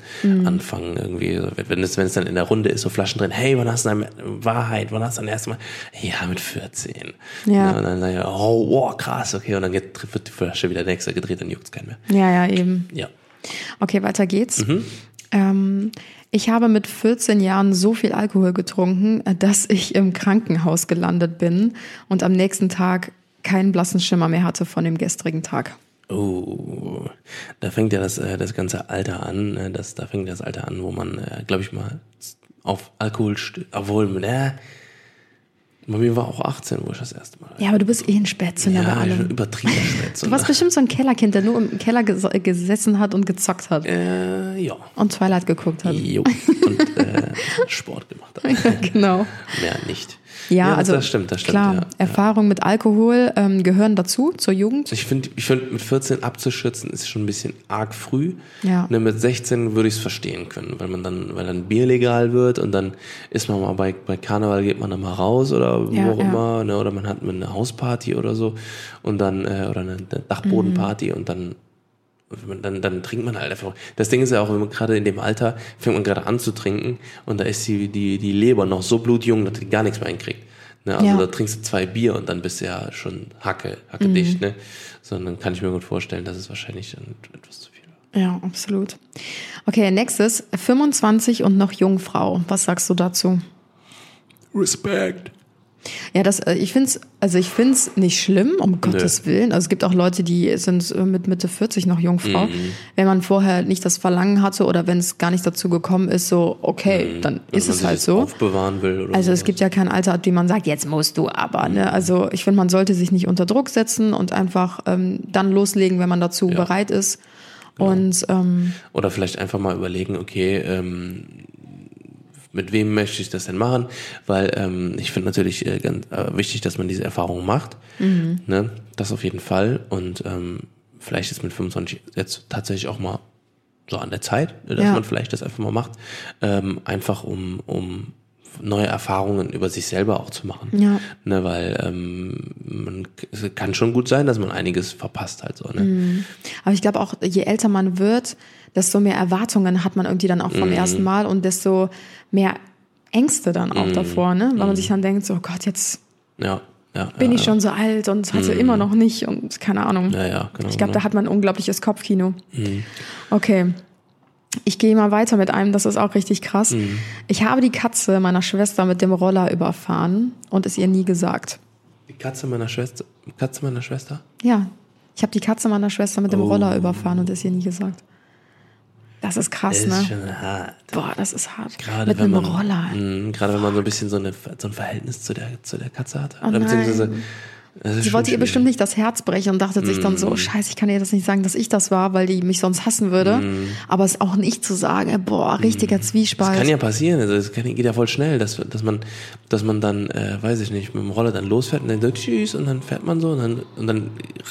B: anfangen irgendwie. Also wenn es, wenn es dann in der Runde ist, so Flaschen drin, hey, wann hast du deine Wahrheit, wann hast du dein erstes Mal? Ja, mit 14.
A: Ja.
B: Ne, und dann sag ich, oh, wow, krass, okay, und dann geht, wird die Flasche wieder nächste gedreht, dann juckt's keinen mehr.
A: Ja, ja, eben.
B: Ja.
A: Okay, weiter geht's.
B: Mhm.
A: Ähm, ich habe mit 14 Jahren so viel Alkohol getrunken, äh, dass ich im Krankenhaus gelandet bin und am nächsten Tag keinen blassen Schimmer mehr hatte von dem gestrigen Tag.
B: Oh, da fängt ja das, äh, das ganze Alter an. äh, Das, da fängt das Alter an, wo man, äh, glaube ich mal, auf Alkohol, obwohl, ne, bei mir war auch 18, wo ich das erste Mal.
A: Ja, aber du bist eh ein Spätzünder bei
B: ja, ich
A: allem.
B: übertrieben spät.
A: Du warst bestimmt so ein Kellerkind, der nur im Keller ges gesessen hat und gezockt hat
B: äh, ja.
A: und Twilight geguckt hat.
B: Jo. Und äh, Sport gemacht.
A: Ja, genau.
B: Mehr nicht.
A: Ja,
B: Ja, das-
A: also
B: das stimmt, das stimmt,
A: Klar,
B: ja.
A: Erfahrungen mit Alkohol ähm, gehören dazu, zur Jugend.
B: Ich finde, ich find, mit 14 abzuschützen ist schon ein bisschen arg früh.
A: Ja.
B: Ne, mit 16 würde ich es verstehen können, weil man dann, weil dann Bier legal wird und dann ist man mal bei, bei Karneval geht man dann mal raus oder
A: Ja,
B: wo auch immer, ne, oder man hat eine Hausparty oder so und dann, äh, oder eine, eine Dachbodenparty und dann dann, dann trinkt man halt einfach. Das Ding ist ja auch, wenn man gerade in dem Alter fängt man gerade an zu trinken und da ist die, die, die Leber noch so blutjung, dass die gar nichts mehr einkriegt. Ne? Also
A: Ja.
B: da trinkst du zwei Bier und dann bist du ja schon hacke, hacke dicht, ne? Sondern kann ich mir gut vorstellen, dass es wahrscheinlich dann etwas zu viel war.
A: Ja, absolut. Okay, nächstes, 25 und noch Jungfrau. Was sagst du dazu?
B: Respekt.
A: Ja, das, äh, ich finde es, also ich finde es nicht schlimm, um Gottes Willen. Also es gibt auch Leute, die sind äh, mit Mitte 40 noch Jungfrau.
B: Mhm.
A: Wenn man vorher nicht das Verlangen hatte oder wenn es gar nicht dazu gekommen ist, so, okay, dann
B: Mhm. Wenn
A: ist
B: man
A: es halt so.
B: Aufbewahren will oder
A: Also es
B: sowas.
A: gibt ja kein Alter, ab dem man sagt, jetzt musst du aber.
B: Mhm.
A: Ne? Also ich finde, man sollte sich nicht unter Druck setzen und einfach ähm, dann loslegen, wenn man dazu bereit ist.
B: Genau.
A: Und ähm,
B: Oder vielleicht einfach mal überlegen, okay, ähm, mit wem möchte ich das denn machen? Weil ähm, ich finde natürlich äh, ganz äh, wichtig, dass man diese Erfahrung macht. Ne? Das auf jeden Fall. Und ähm, vielleicht ist mit 25 jetzt tatsächlich auch mal so an der Zeit, dass
A: Ja.
B: man vielleicht das einfach mal macht. Ähm, einfach um, um neue Erfahrungen über sich selber auch zu machen.
A: Ja.
B: Ne, weil ähm, man, es kann schon gut sein, dass man einiges verpasst halt so. Ne?
A: aber ich glaube auch, je älter man wird, desto mehr Erwartungen hat man irgendwie dann auch
B: Mhm.
A: vom ersten Mal und desto mehr Ängste dann auch davor, ne? Weil man sich dann denkt, so oh Gott, jetzt
B: Ja, ja.
A: bin
B: ja,
A: ich schon so alt und hatte immer noch nicht und keine Ahnung.
B: Genau.
A: Ich glaube, da
B: genau.
A: hat man ein unglaubliches Kopfkino. Okay. Ich gehe mal weiter mit einem, das ist auch richtig krass. Ich habe die Katze meiner Schwester mit dem Roller überfahren und es ihr nie gesagt.
B: Die Katze meiner Schwester. Katze meiner Schwester?
A: Ja, ich habe die Katze meiner Schwester mit dem
B: Oh.
A: Roller überfahren und es ihr nie gesagt. Das ist krass,
B: ist
A: ne?
B: schon hart.
A: Boah, das ist hart.
B: Gerade
A: mit
B: wenn
A: einem
B: man,
A: Roller.
B: Mh, gerade wenn man so ein bisschen so, eine, so ein Verhältnis zu der, zu der Katze hat.
A: Oh
B: Oder beziehungsweise, ist
A: Sie wollte ihr bestimmt nicht das Herz brechen und dachte sich dann so,
B: Mm.
A: scheiße, ich kann ihr das nicht sagen, dass ich das war, weil die mich sonst hassen würde.
B: Mm.
A: Aber es auch nicht zu sagen, äh, boah, richtiger Zwiespalt.
B: Das kann ja passieren, also kann, geht ja voll schnell, dass, dass man, dass man dann, äh, weiß ich nicht, mit dem Roller dann losfährt und dann so tschüss und dann fährt man so und dann, und dann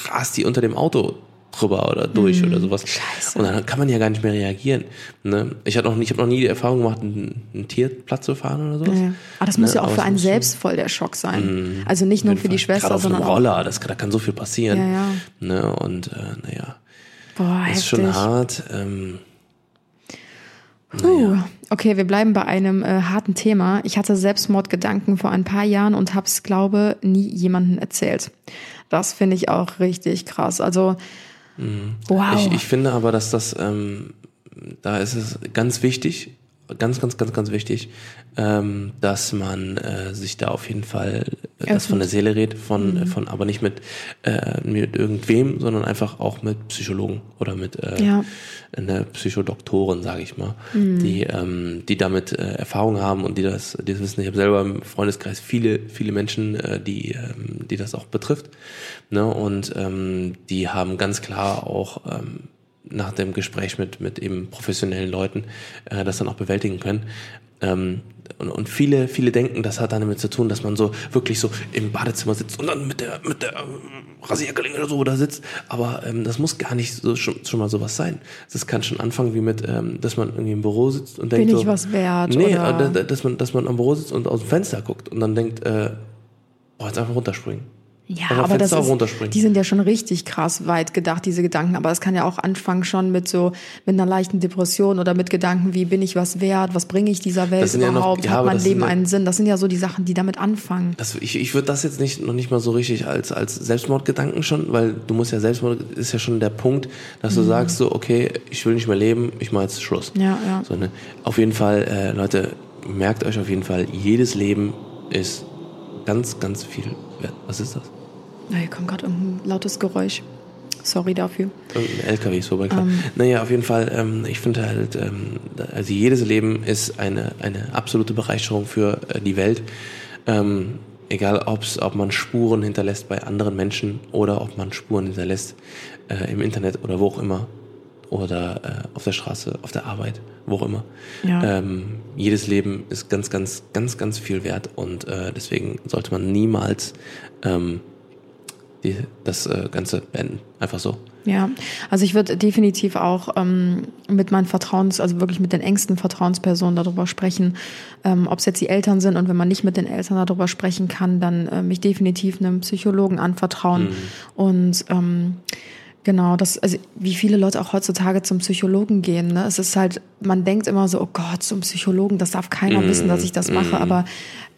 B: rast die unter dem Auto drüber oder durch oder sowas.
A: Mm. Scheiße.
B: Und dann kann man ja gar nicht mehr reagieren. Ne? Ich habe noch, ich hab noch nie die Erfahrung gemacht, ein, ein Tier platt zu fahren oder sowas.
A: Ja. Aber das muss
B: Ne,
A: ja auch
B: aber
A: für einen
B: muss
A: selbst voll der Schock sein. Also nicht nur für
B: jeden
A: die
B: Fall.
A: Schwester,
B: Gerade auf einem
A: sondern auch.
B: Roller, das, da kann so viel passieren.
A: Ja, ja.
B: Ne? Und äh, naja,
A: Boah,
B: ist
A: heftig.
B: schon hart. Ähm,
A: Puh. Okay, wir bleiben bei einem äh, harten Thema. Ich hatte Selbstmordgedanken vor ein paar Jahren und habe es, glaube, nie jemandem erzählt. Das finde ich auch richtig krass. Also, wow.
B: Mhm. Ich, ich finde aber, dass das, ähm, da ist es ganz wichtig, ganz, ganz, ganz, ganz wichtig, ähm, dass man äh, sich da auf jeden Fall äh, das von der Seele redet, von,
A: Mhm.
B: äh, von aber nicht mit, äh, mit irgendwem, sondern einfach auch mit Psychologen oder mit äh,
A: Ja. Mhm.
B: einer Psychodoktorin, sage ich mal, die, ähm, die damit äh, Erfahrung haben und die das, die das wissen. Ich habe selber im Freundeskreis viele, viele Menschen, äh, die, ähm, die das auch betrifft. Ne? Und ähm, die haben ganz klar auch ähm, nach dem Gespräch mit, mit eben professionellen Leuten äh, das dann auch bewältigen können. Ähm, und, und viele, viele denken, das hat dann damit zu tun, dass man so wirklich so im Badezimmer sitzt und dann mit der, mit der ähm, Rasierklinge oder so da sitzt. Aber ähm, das muss gar nicht so schon, schon mal sowas sein. Das kann schon anfangen wie mit, ähm, dass man irgendwie im Büro sitzt und denkt
A: Bin
B: so,
A: ich was wert,
B: Nee,
A: oder?
B: äh, da- dass man, dass man am Büro sitzt und aus dem Fenster guckt und dann denkt, äh, oh, jetzt einfach runterspringen.
A: Ja,
B: Einfach
A: aber das ist, die sind ja schon richtig krass weit gedacht, diese Gedanken. Aber es kann ja auch anfangen schon mit so, mit einer leichten Depression oder mit Gedanken wie, bin ich was wert? Was bringe ich dieser Welt
B: sind ja noch-
A: überhaupt?
B: ja,
A: Hat
B: aber
A: mein Leben
B: ja-
A: einen Sinn? Das sind ja so die Sachen, die damit anfangen.
B: Das, ich ich würde das jetzt nicht noch nicht mal so richtig als als Selbstmordgedanken schon, weil du musst ja Selbstmord ist ja schon der Punkt, dass du sagst so okay, ich will nicht mehr leben, ich mache jetzt Schluss.
A: Ja, ja.
B: So, ne? Auf jeden Fall, äh, Leute, merkt euch auf jeden Fall, jedes Leben ist ganz ganz viel wert. Was ist das?
A: Na, hier kommt gerade irgendein lautes Geräusch. Sorry dafür.
B: Irgendein LKW ist vorbeigefahren. naja, auf jeden Fall, ähm, ich finde halt, ähm, also jedes Leben ist eine, eine absolute Bereicherung für äh, die Welt. Ähm, egal ob's, ob man Spuren hinterlässt bei anderen Menschen oder ob man Spuren hinterlässt äh, im Internet oder wo auch immer. oder äh, auf der Straße, auf der Arbeit, wo auch immer.
A: Ja.
B: Ähm, jedes Leben ist ganz, ganz, ganz, ganz viel wert und äh, deswegen sollte man niemals ähm, die, das äh, Ganze beenden. Einfach so.
A: Ja, also ich würde definitiv auch ähm, mit meinen Vertrauens, also wirklich mit den engsten Vertrauenspersonen darüber sprechen, ähm, ob es jetzt die Eltern sind und wenn man nicht mit den Eltern darüber sprechen kann, dann äh, mich definitiv einem Psychologen anvertrauen und ähm, Genau, das, also wie viele Leute auch heutzutage zum Psychologen gehen. Ne? Es ist halt, man denkt immer so, oh Gott, zum Psychologen, das darf keiner wissen, dass ich das mache. Aber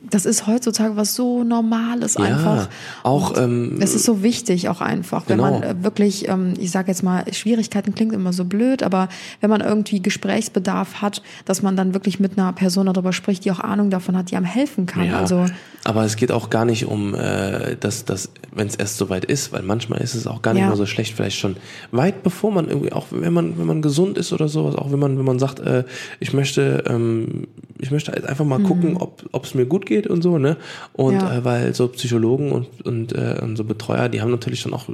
A: das ist heutzutage was so Normales
B: Ja,
A: einfach.
B: auch, ähm,
A: es ist so wichtig auch einfach, wenn
B: Genau.
A: man äh, wirklich, ähm, ich sage jetzt mal, Schwierigkeiten klingt immer so blöd, aber wenn man irgendwie Gesprächsbedarf hat, dass man dann wirklich mit einer Person darüber spricht, die auch Ahnung davon hat, die einem helfen kann.
B: Ja,
A: Also
B: aber es geht auch gar nicht um, äh, dass, dass wenn es erst soweit ist, weil manchmal ist es auch gar nicht
A: Ja.
B: mal so schlecht, vielleicht schon weit bevor man irgendwie, auch wenn man, wenn man gesund ist oder sowas, auch wenn man, wenn man sagt, äh, ich möchte, ähm, ich möchte einfach mal gucken, ob ob es mir gut geht und so, ne? Und.
A: Ja.
B: äh, weil so Psychologen und, und, äh, und so Betreuer, die haben natürlich dann auch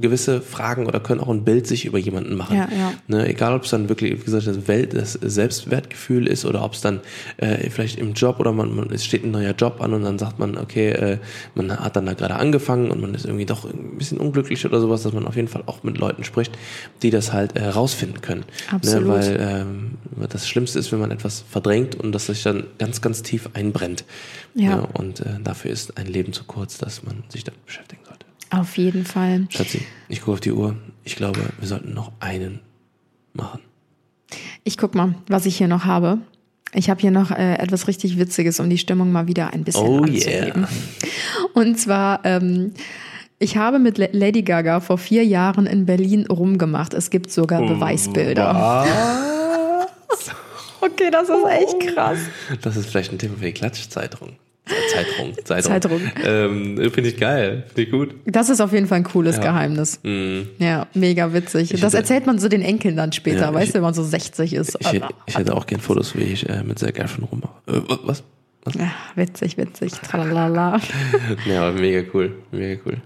B: gewisse Fragen oder können auch ein Bild sich über jemanden machen.
A: Ja, ja.
B: Ne, egal, ob es dann wirklich, wie gesagt, das, Welt, das Selbstwertgefühl ist oder ob es dann äh, vielleicht im Job oder man, man, es steht ein neuer Job an und dann sagt man, okay, äh, man hat dann da gerade angefangen und man ist irgendwie doch ein bisschen unglücklich oder sowas, dass man auf jeden Fall auch mit Leuten spricht, die das halt äh, rausfinden können.
A: Absolut.
B: Ne, weil ähm, das Schlimmste ist, wenn man etwas verdrängt und das sich dann ganz, ganz tief einbrennt.
A: Ja.
B: Ne, und äh, dafür ist ein Leben zu kurz, dass man sich damit beschäftigen sollte.
A: auf jeden Fall.
B: Schatzi, ich gucke auf die Uhr. Ich glaube, wir sollten noch einen machen.
A: Ich guck mal, was ich hier noch habe. Ich habe hier noch äh, etwas richtig Witziges, um die Stimmung mal wieder ein bisschen
B: Oh
A: anzuheben.
B: yeah.
A: Und zwar, ähm, ich habe mit La- Lady Gaga vor vier Jahren in Berlin rumgemacht. Es gibt sogar
B: Oh,
A: Beweisbilder. Okay, das ist echt krass.
B: Das ist vielleicht ein Thema für die Klatschzeitung. Zeitung. Zeitung.
A: Zeitung.
B: Ähm, Finde ich geil. Finde ich gut.
A: Das ist auf jeden Fall ein cooles
B: Ja.
A: Geheimnis.
B: Mm.
A: Ja, mega witzig. das
B: hätte-
A: erzählt man so den Enkeln dann später,
B: Ja,
A: weißt
B: ich-
A: du, wenn man so 60 ist.
B: Ich, hätte- ich hätte auch gern Fotos, wie ich äh, mit Zac Efron rummache. Äh, was? was?
A: Ja, witzig, witzig. Tralala.
B: Ja, aber mega cool. Mega cool.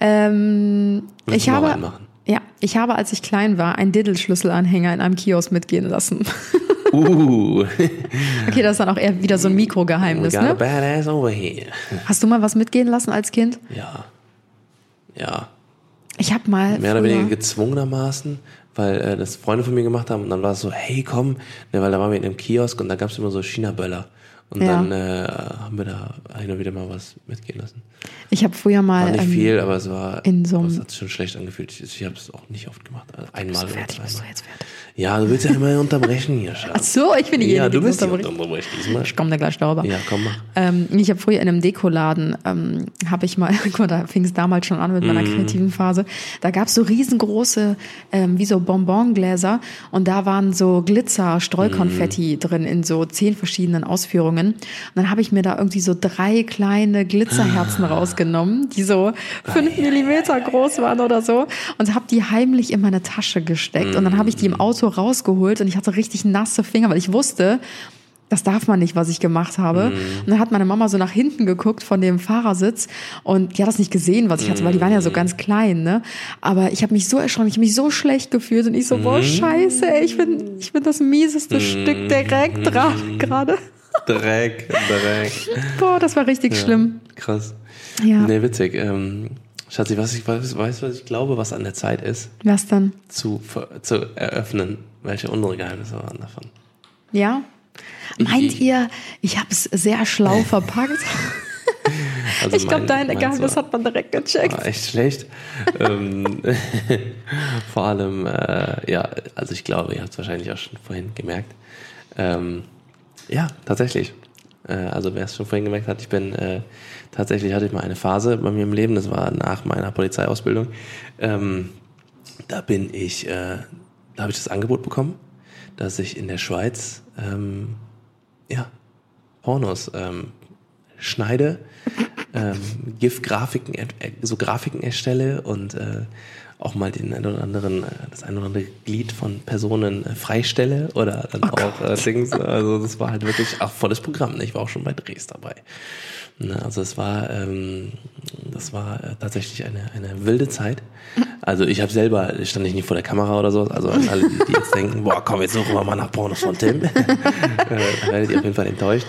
A: Ähm, ich habe, ja, ich habe, als ich klein war, einen Diddle-Schlüsselanhänger in einem Kiosk mitgehen lassen.
B: Uh,
A: Okay, das ist dann auch eher wieder so ein Mikrogeheimnis, ne?
B: badass over here.
A: Hast du mal was mitgehen lassen als Kind?
B: Ja. Ja.
A: Ich habe mal
B: Mehr oder weniger gezwungenermaßen, weil äh, das Freunde von mir gemacht haben und dann war es so, hey komm, ne, weil da waren wir in einem Kiosk und da gab es immer so China-Böller. Und
A: Ja.
B: dann äh, haben wir da hin und wieder mal was mitgehen lassen.
A: Ich habe früher mal
B: War nicht
A: ähm,
B: viel, aber es war,
A: in so einem-
B: es hat sich schon schlecht angefühlt. Ich, ich habe es auch nicht oft gemacht. Also einmal oder
A: fertig, bist du jetzt fertig?
B: Ja, du willst ja immer unterbrechen hier, Schatz.
A: Ach so, ich bin diejenige,
B: ja, du bist die unterbrechen diesmal.
A: Ich komme da gleich darüber.
B: Ja, komm mal.
A: Ähm, ich habe früher in einem Dekoladen, ähm, habe ich mal, guck mal, da fing es damals schon an mit meiner
B: Mhm.
A: kreativen Phase. Da gab's so riesengroße, ähm, wie so Bonbongläser und da waren so Glitzer, Streukonfetti
B: Mhm.
A: drin in so zehn verschiedenen Ausführungen. Und dann habe ich mir da irgendwie so drei kleine Glitzerherzen
B: Ah.
A: Rausgenommen, die so fünf Millimeter groß waren oder so und habe die heimlich in meine Tasche gesteckt. Und dann habe ich die im
B: Mhm.
A: Auto rausgeholt und ich hatte richtig nasse Finger, weil ich wusste, das darf man nicht, was ich gemacht habe. Und dann hat meine Mama so nach hinten geguckt von dem Fahrersitz und die hat das nicht gesehen, was ich hatte, weil die waren ja so ganz klein, ne? Aber ich habe mich so erschrocken, ich habe mich so schlecht gefühlt und ich so, boah, scheiße, ey, ich bin, ich bin das mieseste Stück direkt dran gerade.
B: Dreck, Dreck.
A: Boah, das war richtig schlimm.
B: Krass.
A: Ja.
B: Nee, witzig. Ähm, Schatzi, was ich weiß, was ich glaube, was an der Zeit ist,
A: Was dann?
B: zu, zu eröffnen, welche unsere Geheimnisse waren davon.
A: Ja? Meint ihr, ich habe es sehr schlau verpackt?
B: Also
A: Ich glaube, dein Geheimnis hat man direkt gecheckt.
B: war echt schlecht. ähm, vor allem, äh, ja, also ich glaube, ihr habt es wahrscheinlich auch schon vorhin gemerkt. Ähm, ja, tatsächlich. Äh, also wer es schon vorhin gemerkt hat, ich bin äh, tatsächlich hatte ich mal eine Phase bei mir im Leben, das war nach meiner Polizeiausbildung. Ähm, da bin ich, äh, da habe ich das Angebot bekommen, dass ich in der Schweiz ähm, ja, Pornos ähm, schneide, ähm, GIF-Grafiken, äh, so Grafiken erstelle und, äh, auch mal den ein oder anderen, äh, das ein oder andere Glied von Personen äh, freistelle oder dann
A: Oh
B: auch äh, Dings. Also das war halt wirklich auch volles Programm. Ne? Ich war auch schon bei Drehs dabei. Ne? Also es war, ähm, das war tatsächlich eine, eine wilde Zeit. Also ich habe selber, stand ich nicht vor der Kamera oder so. Also an alle, die, die jetzt denken, boah, komm, jetzt suchen wir mal nach Pornos von Tim. äh, werdet ihr auf jeden Fall enttäuscht.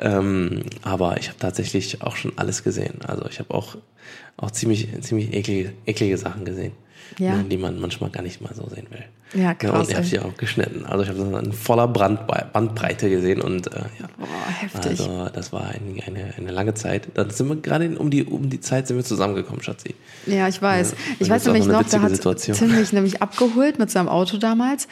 B: Ähm, aber ich habe tatsächlich auch schon alles gesehen. Also ich habe auch, auch ziemlich, ziemlich eklige, eklige Sachen gesehen.
A: Ja.
B: Ne, die man manchmal gar nicht mal so sehen will.
A: Ja,
B: und
A: krass,
B: ich habe sie auch geschnitten. Also ich habe das in voller Brandbe Bandbreite gesehen und äh, ja.
A: Boah, heftig.
B: Also das war ein, eine, eine lange Zeit. Dann sind wir gerade um die, um die Zeit sind wir zusammengekommen, Schatzi.
A: Ja, ich weiß.
B: Ja,
A: ich weiß nämlich
B: noch
A: da hat
B: Situation.
A: Tim mich nämlich abgeholt mit seinem Auto damals.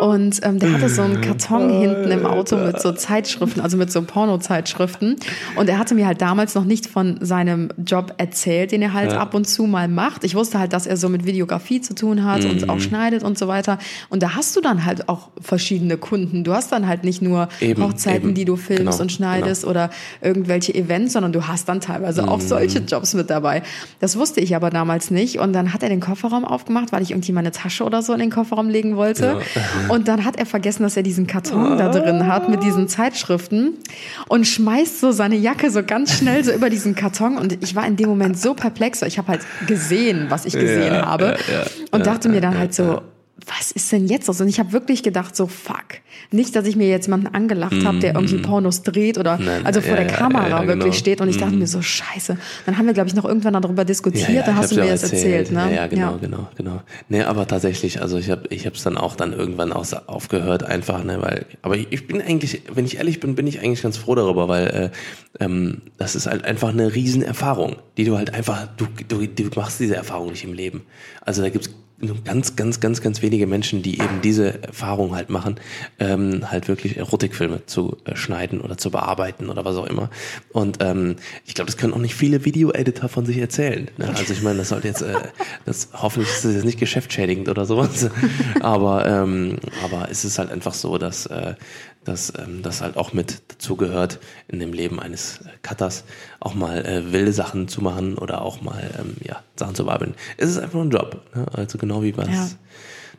A: Und ähm, der hatte so einen Karton hinten im Auto mit so Zeitschriften, also mit so Porno-Zeitschriften. Und er hatte mir halt damals noch nicht von seinem Job erzählt, den er halt
B: Ja.
A: ab und zu mal macht. Ich wusste halt, dass er so mit Videografie zu tun hat
B: Mhm.
A: und auch schneidet und so weiter. Und da hast du dann halt auch verschiedene Kunden. Du hast dann halt nicht nur
B: Eben,
A: Hochzeiten,
B: eben.
A: die du filmst
B: Genau,
A: und schneidest oder irgendwelche Events, sondern du hast dann teilweise
B: Mhm.
A: auch solche Jobs mit dabei. Das wusste ich aber damals nicht. Und dann hat er den Kofferraum aufgemacht, weil ich irgendwie meine Tasche oder so in den Kofferraum legen wollte. Und dann hat er vergessen, dass er diesen Karton da drin hat mit diesen Zeitschriften und schmeißt so seine Jacke so ganz schnell so über diesen Karton. Und ich war in dem Moment so perplex, ich habe halt gesehen, was ich gesehen
B: Ja,
A: habe.
B: ja, ja,
A: und
B: ja,
A: dachte mir dann
B: ja,
A: halt so, was ist denn jetzt los? Und ich habe wirklich gedacht, so fuck. Nicht, dass ich mir jetzt jemanden angelacht habe, der irgendwie Pornos dreht oder
B: Mhm. Nein,
A: also vor
B: ja,
A: der
B: ja,
A: Kamera
B: ja,
A: wirklich
B: genau.
A: steht. Und ich dachte mir so, scheiße. Dann haben wir, glaube ich, noch irgendwann darüber diskutiert. da hast du mir
B: ja
A: das erzählt. ne?
B: Ja, ja, genau, genau, genau. Nee, aber tatsächlich, also ich habe ich hab's dann auch dann irgendwann auch aufgehört, einfach, ne, weil, aber ich, ich bin eigentlich, wenn ich ehrlich bin, bin ich eigentlich ganz froh darüber, weil äh, ähm, das ist halt einfach eine Riesenerfahrung, die du halt einfach, du, du, du machst diese Erfahrung nicht im Leben. Also da gibt's nur ganz, ganz, ganz, ganz wenige Menschen, die eben diese Erfahrung halt machen, ähm, halt wirklich Erotikfilme zu äh, schneiden oder zu bearbeiten oder was auch immer. Und ähm, ich glaube, das können auch nicht viele Video-Editor von sich erzählen. Ne? Also ich meine, das sollte jetzt, äh, das hoffentlich ist das jetzt nicht geschäftsschädigend oder sowas. Aber, ähm, aber es ist halt einfach so, dass, äh, dass ähm, das halt auch mit dazu gehört, in dem Leben eines äh, Cutters auch mal äh, wilde Sachen zu machen oder auch mal ähm, ja, Sachen zu bearbeiten. Es ist einfach nur ein Job. Ne? Also genau wie was,
A: Ja.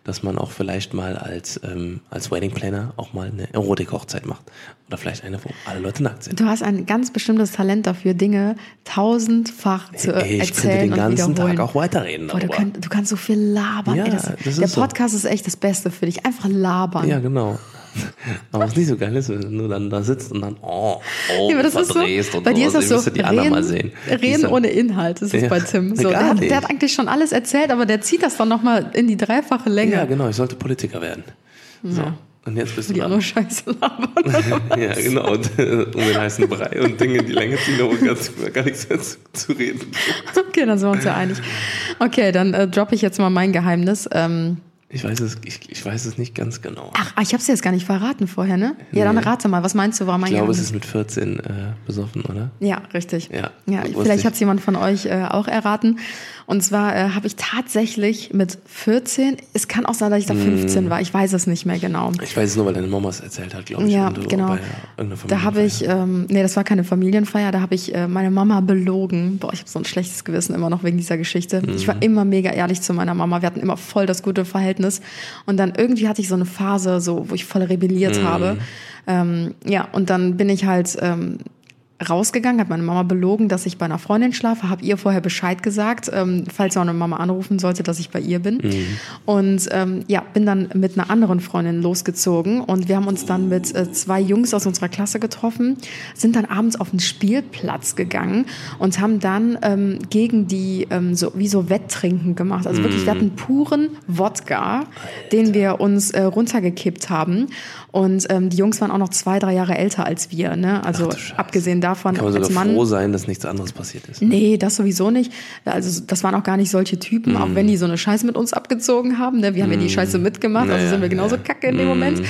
B: dass man auch vielleicht mal als, ähm, als Wedding Planner auch mal eine Erotik-Hochzeit macht. Oder vielleicht eine, wo alle Leute nackt sind.
A: Du hast ein ganz bestimmtes Talent dafür, Dinge tausendfach zu
B: Ey, ich könnte
A: erzählen
B: den
A: und
B: ganzen
A: wiederholen.
B: Tag auch weiterreden
A: Boah, du, könnt, du kannst so viel labern.
B: Ja,
A: Ey, das,
B: das
A: der
B: so.
A: Podcast ist echt das Beste für dich. Einfach labern.
B: Ja, genau. Aber was nicht so geil ist, wenn du dann da sitzt und dann oh, oh
A: Ja, das ist so,
B: und
A: bei dir ist
B: sowas.
A: das so,
B: die anderen
A: reden,
B: mal sehen. Ist
A: reden
B: dann-
A: ohne Inhalt, das ist
B: Ja,
A: bei Tim. So, der, hat, der hat eigentlich schon alles erzählt, aber der zieht das dann nochmal in die dreifache Länge.
B: Ja, genau, ich sollte Politiker werden. So. Und jetzt bist du
A: Die auch nur Scheiße labern.
B: Ja, genau. Und, äh, um den heißen Brei und Dinge in die Länge ziehen, wo ganz, gar nichts mehr zu, zu reden.
A: Okay, dann sind wir uns ja einig. Okay, dann äh, droppe ich jetzt mal mein Geheimnis. Ähm,
B: Ich weiß es, ich, ich weiß es nicht ganz genau.
A: ach, ah, ich habe es dir jetzt gar nicht verraten vorher, ne? Ja, dann rate mal, was meinst du, war mein
B: Ich glaube, es ist mit 14 äh, besoffen, oder?
A: Ja, richtig.
B: Ja,
A: ja vielleicht
B: ich.
A: hat es jemand von euch äh, auch erraten. Und zwar äh, habe ich tatsächlich mit 14, es kann auch sein, dass ich da
B: Mm.
A: 15 war, ich weiß es nicht mehr genau.
B: Ich weiß es nur, weil deine Mama es erzählt hat, glaube ich.
A: Ja, genau.
B: Irgendeiner
A: Da habe ich, ähm, nee, das war keine Familienfeier, da habe ich äh, meine Mama belogen. Boah, ich habe so ein schlechtes Gewissen immer noch wegen dieser Geschichte. Ich
B: Mhm.
A: war immer mega ehrlich zu meiner Mama. Wir hatten immer voll das gute Verhältnis. Und dann irgendwie hatte ich so eine Phase, so, wo ich voll rebelliert
B: Mhm.
A: habe. Ähm, ja, und dann bin ich halt ähm, rausgegangen, hat meine Mama belogen, dass ich bei einer Freundin schlafe, habe ihr vorher Bescheid gesagt, ähm, falls meine Mama anrufen sollte, dass ich bei ihr bin. Und ähm, ja, bin dann mit einer anderen Freundin losgezogen und wir haben uns dann mit äh, zwei Jungs aus unserer Klasse getroffen, sind dann abends auf den Spielplatz gegangen und haben dann ähm, gegen die ähm, so wie so Wetttrinken gemacht. Also wirklich, wir hatten puren Wodka, den wir uns äh, runtergekippt haben. Und ähm, die Jungs waren auch noch zwei, drei Jahre älter als wir. Ne? Also abgesehen davon,
B: Kann man
A: als
B: sogar
A: Mann.
B: froh sein, dass nichts anderes passiert ist.
A: Nee, das sowieso nicht. Also das waren auch gar nicht solche Typen, auch wenn die so eine Scheiße mit uns abgezogen haben. Ne? Wir haben ja die Scheiße mitgemacht, also
B: Naja,
A: sind wir genauso
B: ja.
A: kacke in dem Moment.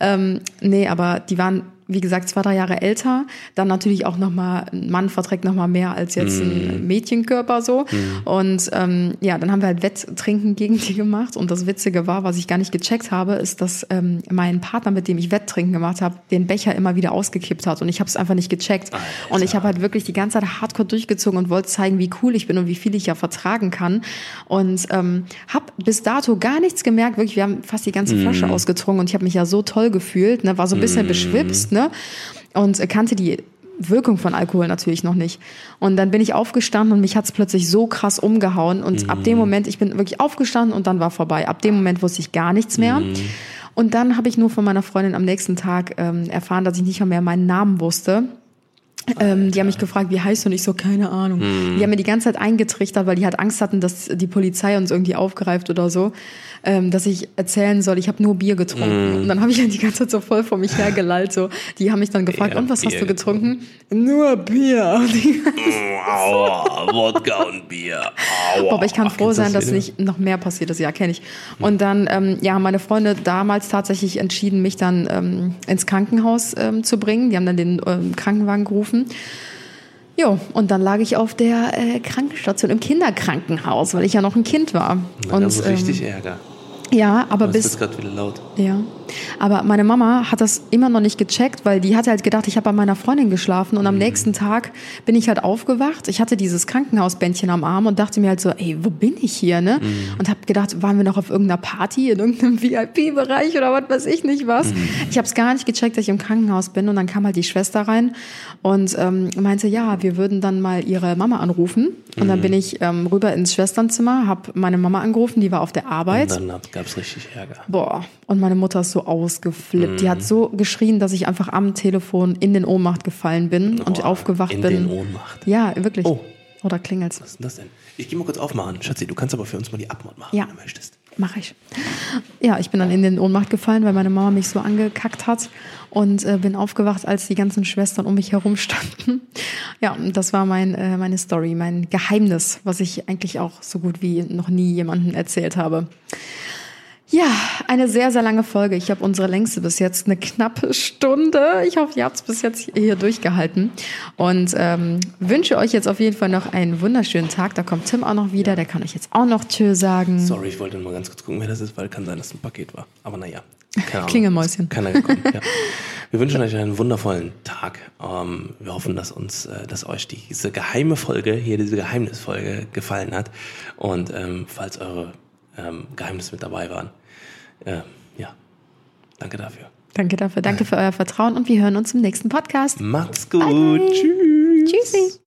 A: Ähm, nee, aber die waren, wie gesagt, zwei, drei Jahre älter. Dann natürlich auch nochmal, ein Mann verträgt nochmal mehr als jetzt ein Mädchenkörper so. Und ähm, ja, dann haben wir halt Wetttrinken gegen die gemacht. Und das Witzige war, was ich gar nicht gecheckt habe, ist, dass ähm, mein Partner, mit dem ich Wetttrinken gemacht habe, den Becher immer wieder ausgekippt hat. Und ich habe es einfach nicht gecheckt. Und ich habe halt wirklich die ganze Zeit hardcore durchgezogen und wollte zeigen, wie cool ich bin und wie viel ich ja vertragen kann. Und ähm, habe bis dato gar nichts gemerkt. Wirklich, wir haben fast die ganze Flasche ausgetrunken und ich habe mich ja so toll gefühlt, ne? war so ein bisschen beschwipst ne? und äh, kannte die Wirkung von Alkohol natürlich noch nicht. Und dann bin ich aufgestanden und mich hat's plötzlich so krass umgehauen. Und ab dem Moment, ich bin wirklich aufgestanden und dann war vorbei. Ab dem Moment wusste ich gar nichts mehr. Und dann habe ich nur von meiner Freundin am nächsten Tag ähm, erfahren, dass ich nicht mehr meinen Namen wusste. Ähm, die haben mich gefragt, wie heißt du? Und ich so, keine Ahnung. Die haben mir die ganze Zeit eingetrichtert, weil die halt Angst hatten, dass die Polizei uns irgendwie aufgreift oder so, ähm, dass ich erzählen soll, ich habe nur Bier getrunken. Und dann habe ich halt die ganze Zeit so voll vor mich hergelallt. So. Die haben mich dann gefragt,
B: Ja,
A: und was hast
B: Bier
A: du getrunken? Nur Bier.
B: Aua, Wodka und Bier. Aua.
A: Aber ich kann froh sein, dass
B: Szene?
A: nicht noch mehr passiert ist. Ja, kenne ich. Und dann, ähm, ja, haben meine Freunde damals tatsächlich entschieden, mich dann ähm, ins Krankenhaus ähm, zu bringen. Die haben dann den ähm, Krankenwagen gerufen. Jo, und dann lag ich auf der äh, Krankenstation im Kinderkrankenhaus, weil ich ja noch ein Kind war.
B: Na,
A: und
B: das ist richtig
A: ähm,
B: Ärger.
A: ja, aber bis
B: ist gerade wieder laut.
A: ja. Aber meine Mama hat das immer noch nicht gecheckt, weil die hatte halt gedacht, ich habe bei meiner Freundin geschlafen und am nächsten Tag bin ich halt aufgewacht. Ich hatte dieses Krankenhausbändchen am Arm und dachte mir halt so, ey, wo bin ich hier, ne? Und habe gedacht, waren wir noch auf irgendeiner Party in irgendeinem VIP-Bereich oder was weiß ich nicht was. Ich habe es gar nicht gecheckt, dass ich im Krankenhaus bin und dann kam halt die Schwester rein und ähm, meinte, ja, wir würden dann mal ihre Mama anrufen. Und dann bin ich ähm, rüber ins Schwesternzimmer, habe meine Mama angerufen, die war auf der Arbeit.
B: Und dann gab es richtig Ärger.
A: Boah, und meine Mutter ist so ausgeflippt. Die hat so geschrien, dass ich einfach am Telefon in den Ohnmacht gefallen bin und
B: Boah,
A: aufgewacht
B: in
A: bin.
B: den Ohnmacht.
A: Ja, wirklich.
B: Oh.
A: Oder klingelt's?
B: Was ist denn das denn? Ich gehe mal kurz aufmachen. Schatzi, du kannst aber für uns mal die Abmord machen,
A: Ja.
B: wenn du möchtest.
A: Mach ich. Ja, ich bin dann in den Ohnmacht gefallen, weil meine Mama mich so angekackt hat und äh, bin aufgewacht, als die ganzen Schwestern um mich herum standen. Ja, und das war mein, äh, meine Story, mein Geheimnis, was ich eigentlich auch so gut wie noch nie jemandem erzählt habe. Ja, eine sehr, sehr lange Folge. Ich habe unsere längste bis jetzt, eine knappe Stunde. Ich hoffe, ihr habt es bis jetzt hier durchgehalten. Und ähm, wünsche euch jetzt auf jeden Fall noch einen wunderschönen Tag. Da kommt Tim auch noch wieder. Der kann euch jetzt auch noch Tschö sagen.
B: Sorry, ich wollte nur ganz kurz gucken, wer das ist, weil kann sein, dass es ein Paket war. Aber naja. Keine Ahnung.
A: Klingelmäuschen.
B: Keiner gekommen, ja. Wir wünschen euch einen wundervollen Tag. Ähm, wir hoffen, dass uns, äh, dass euch diese geheime Folge, hier diese Geheimnisfolge gefallen hat. Und ähm, falls eure ähm, Geheimnisse mit dabei waren, äh, ja, danke dafür.
A: Danke dafür. Danke für euer Vertrauen und wir hören uns im nächsten Podcast.
B: Macht's gut.
A: Bye.
B: Tschüss.
A: Tschüssi.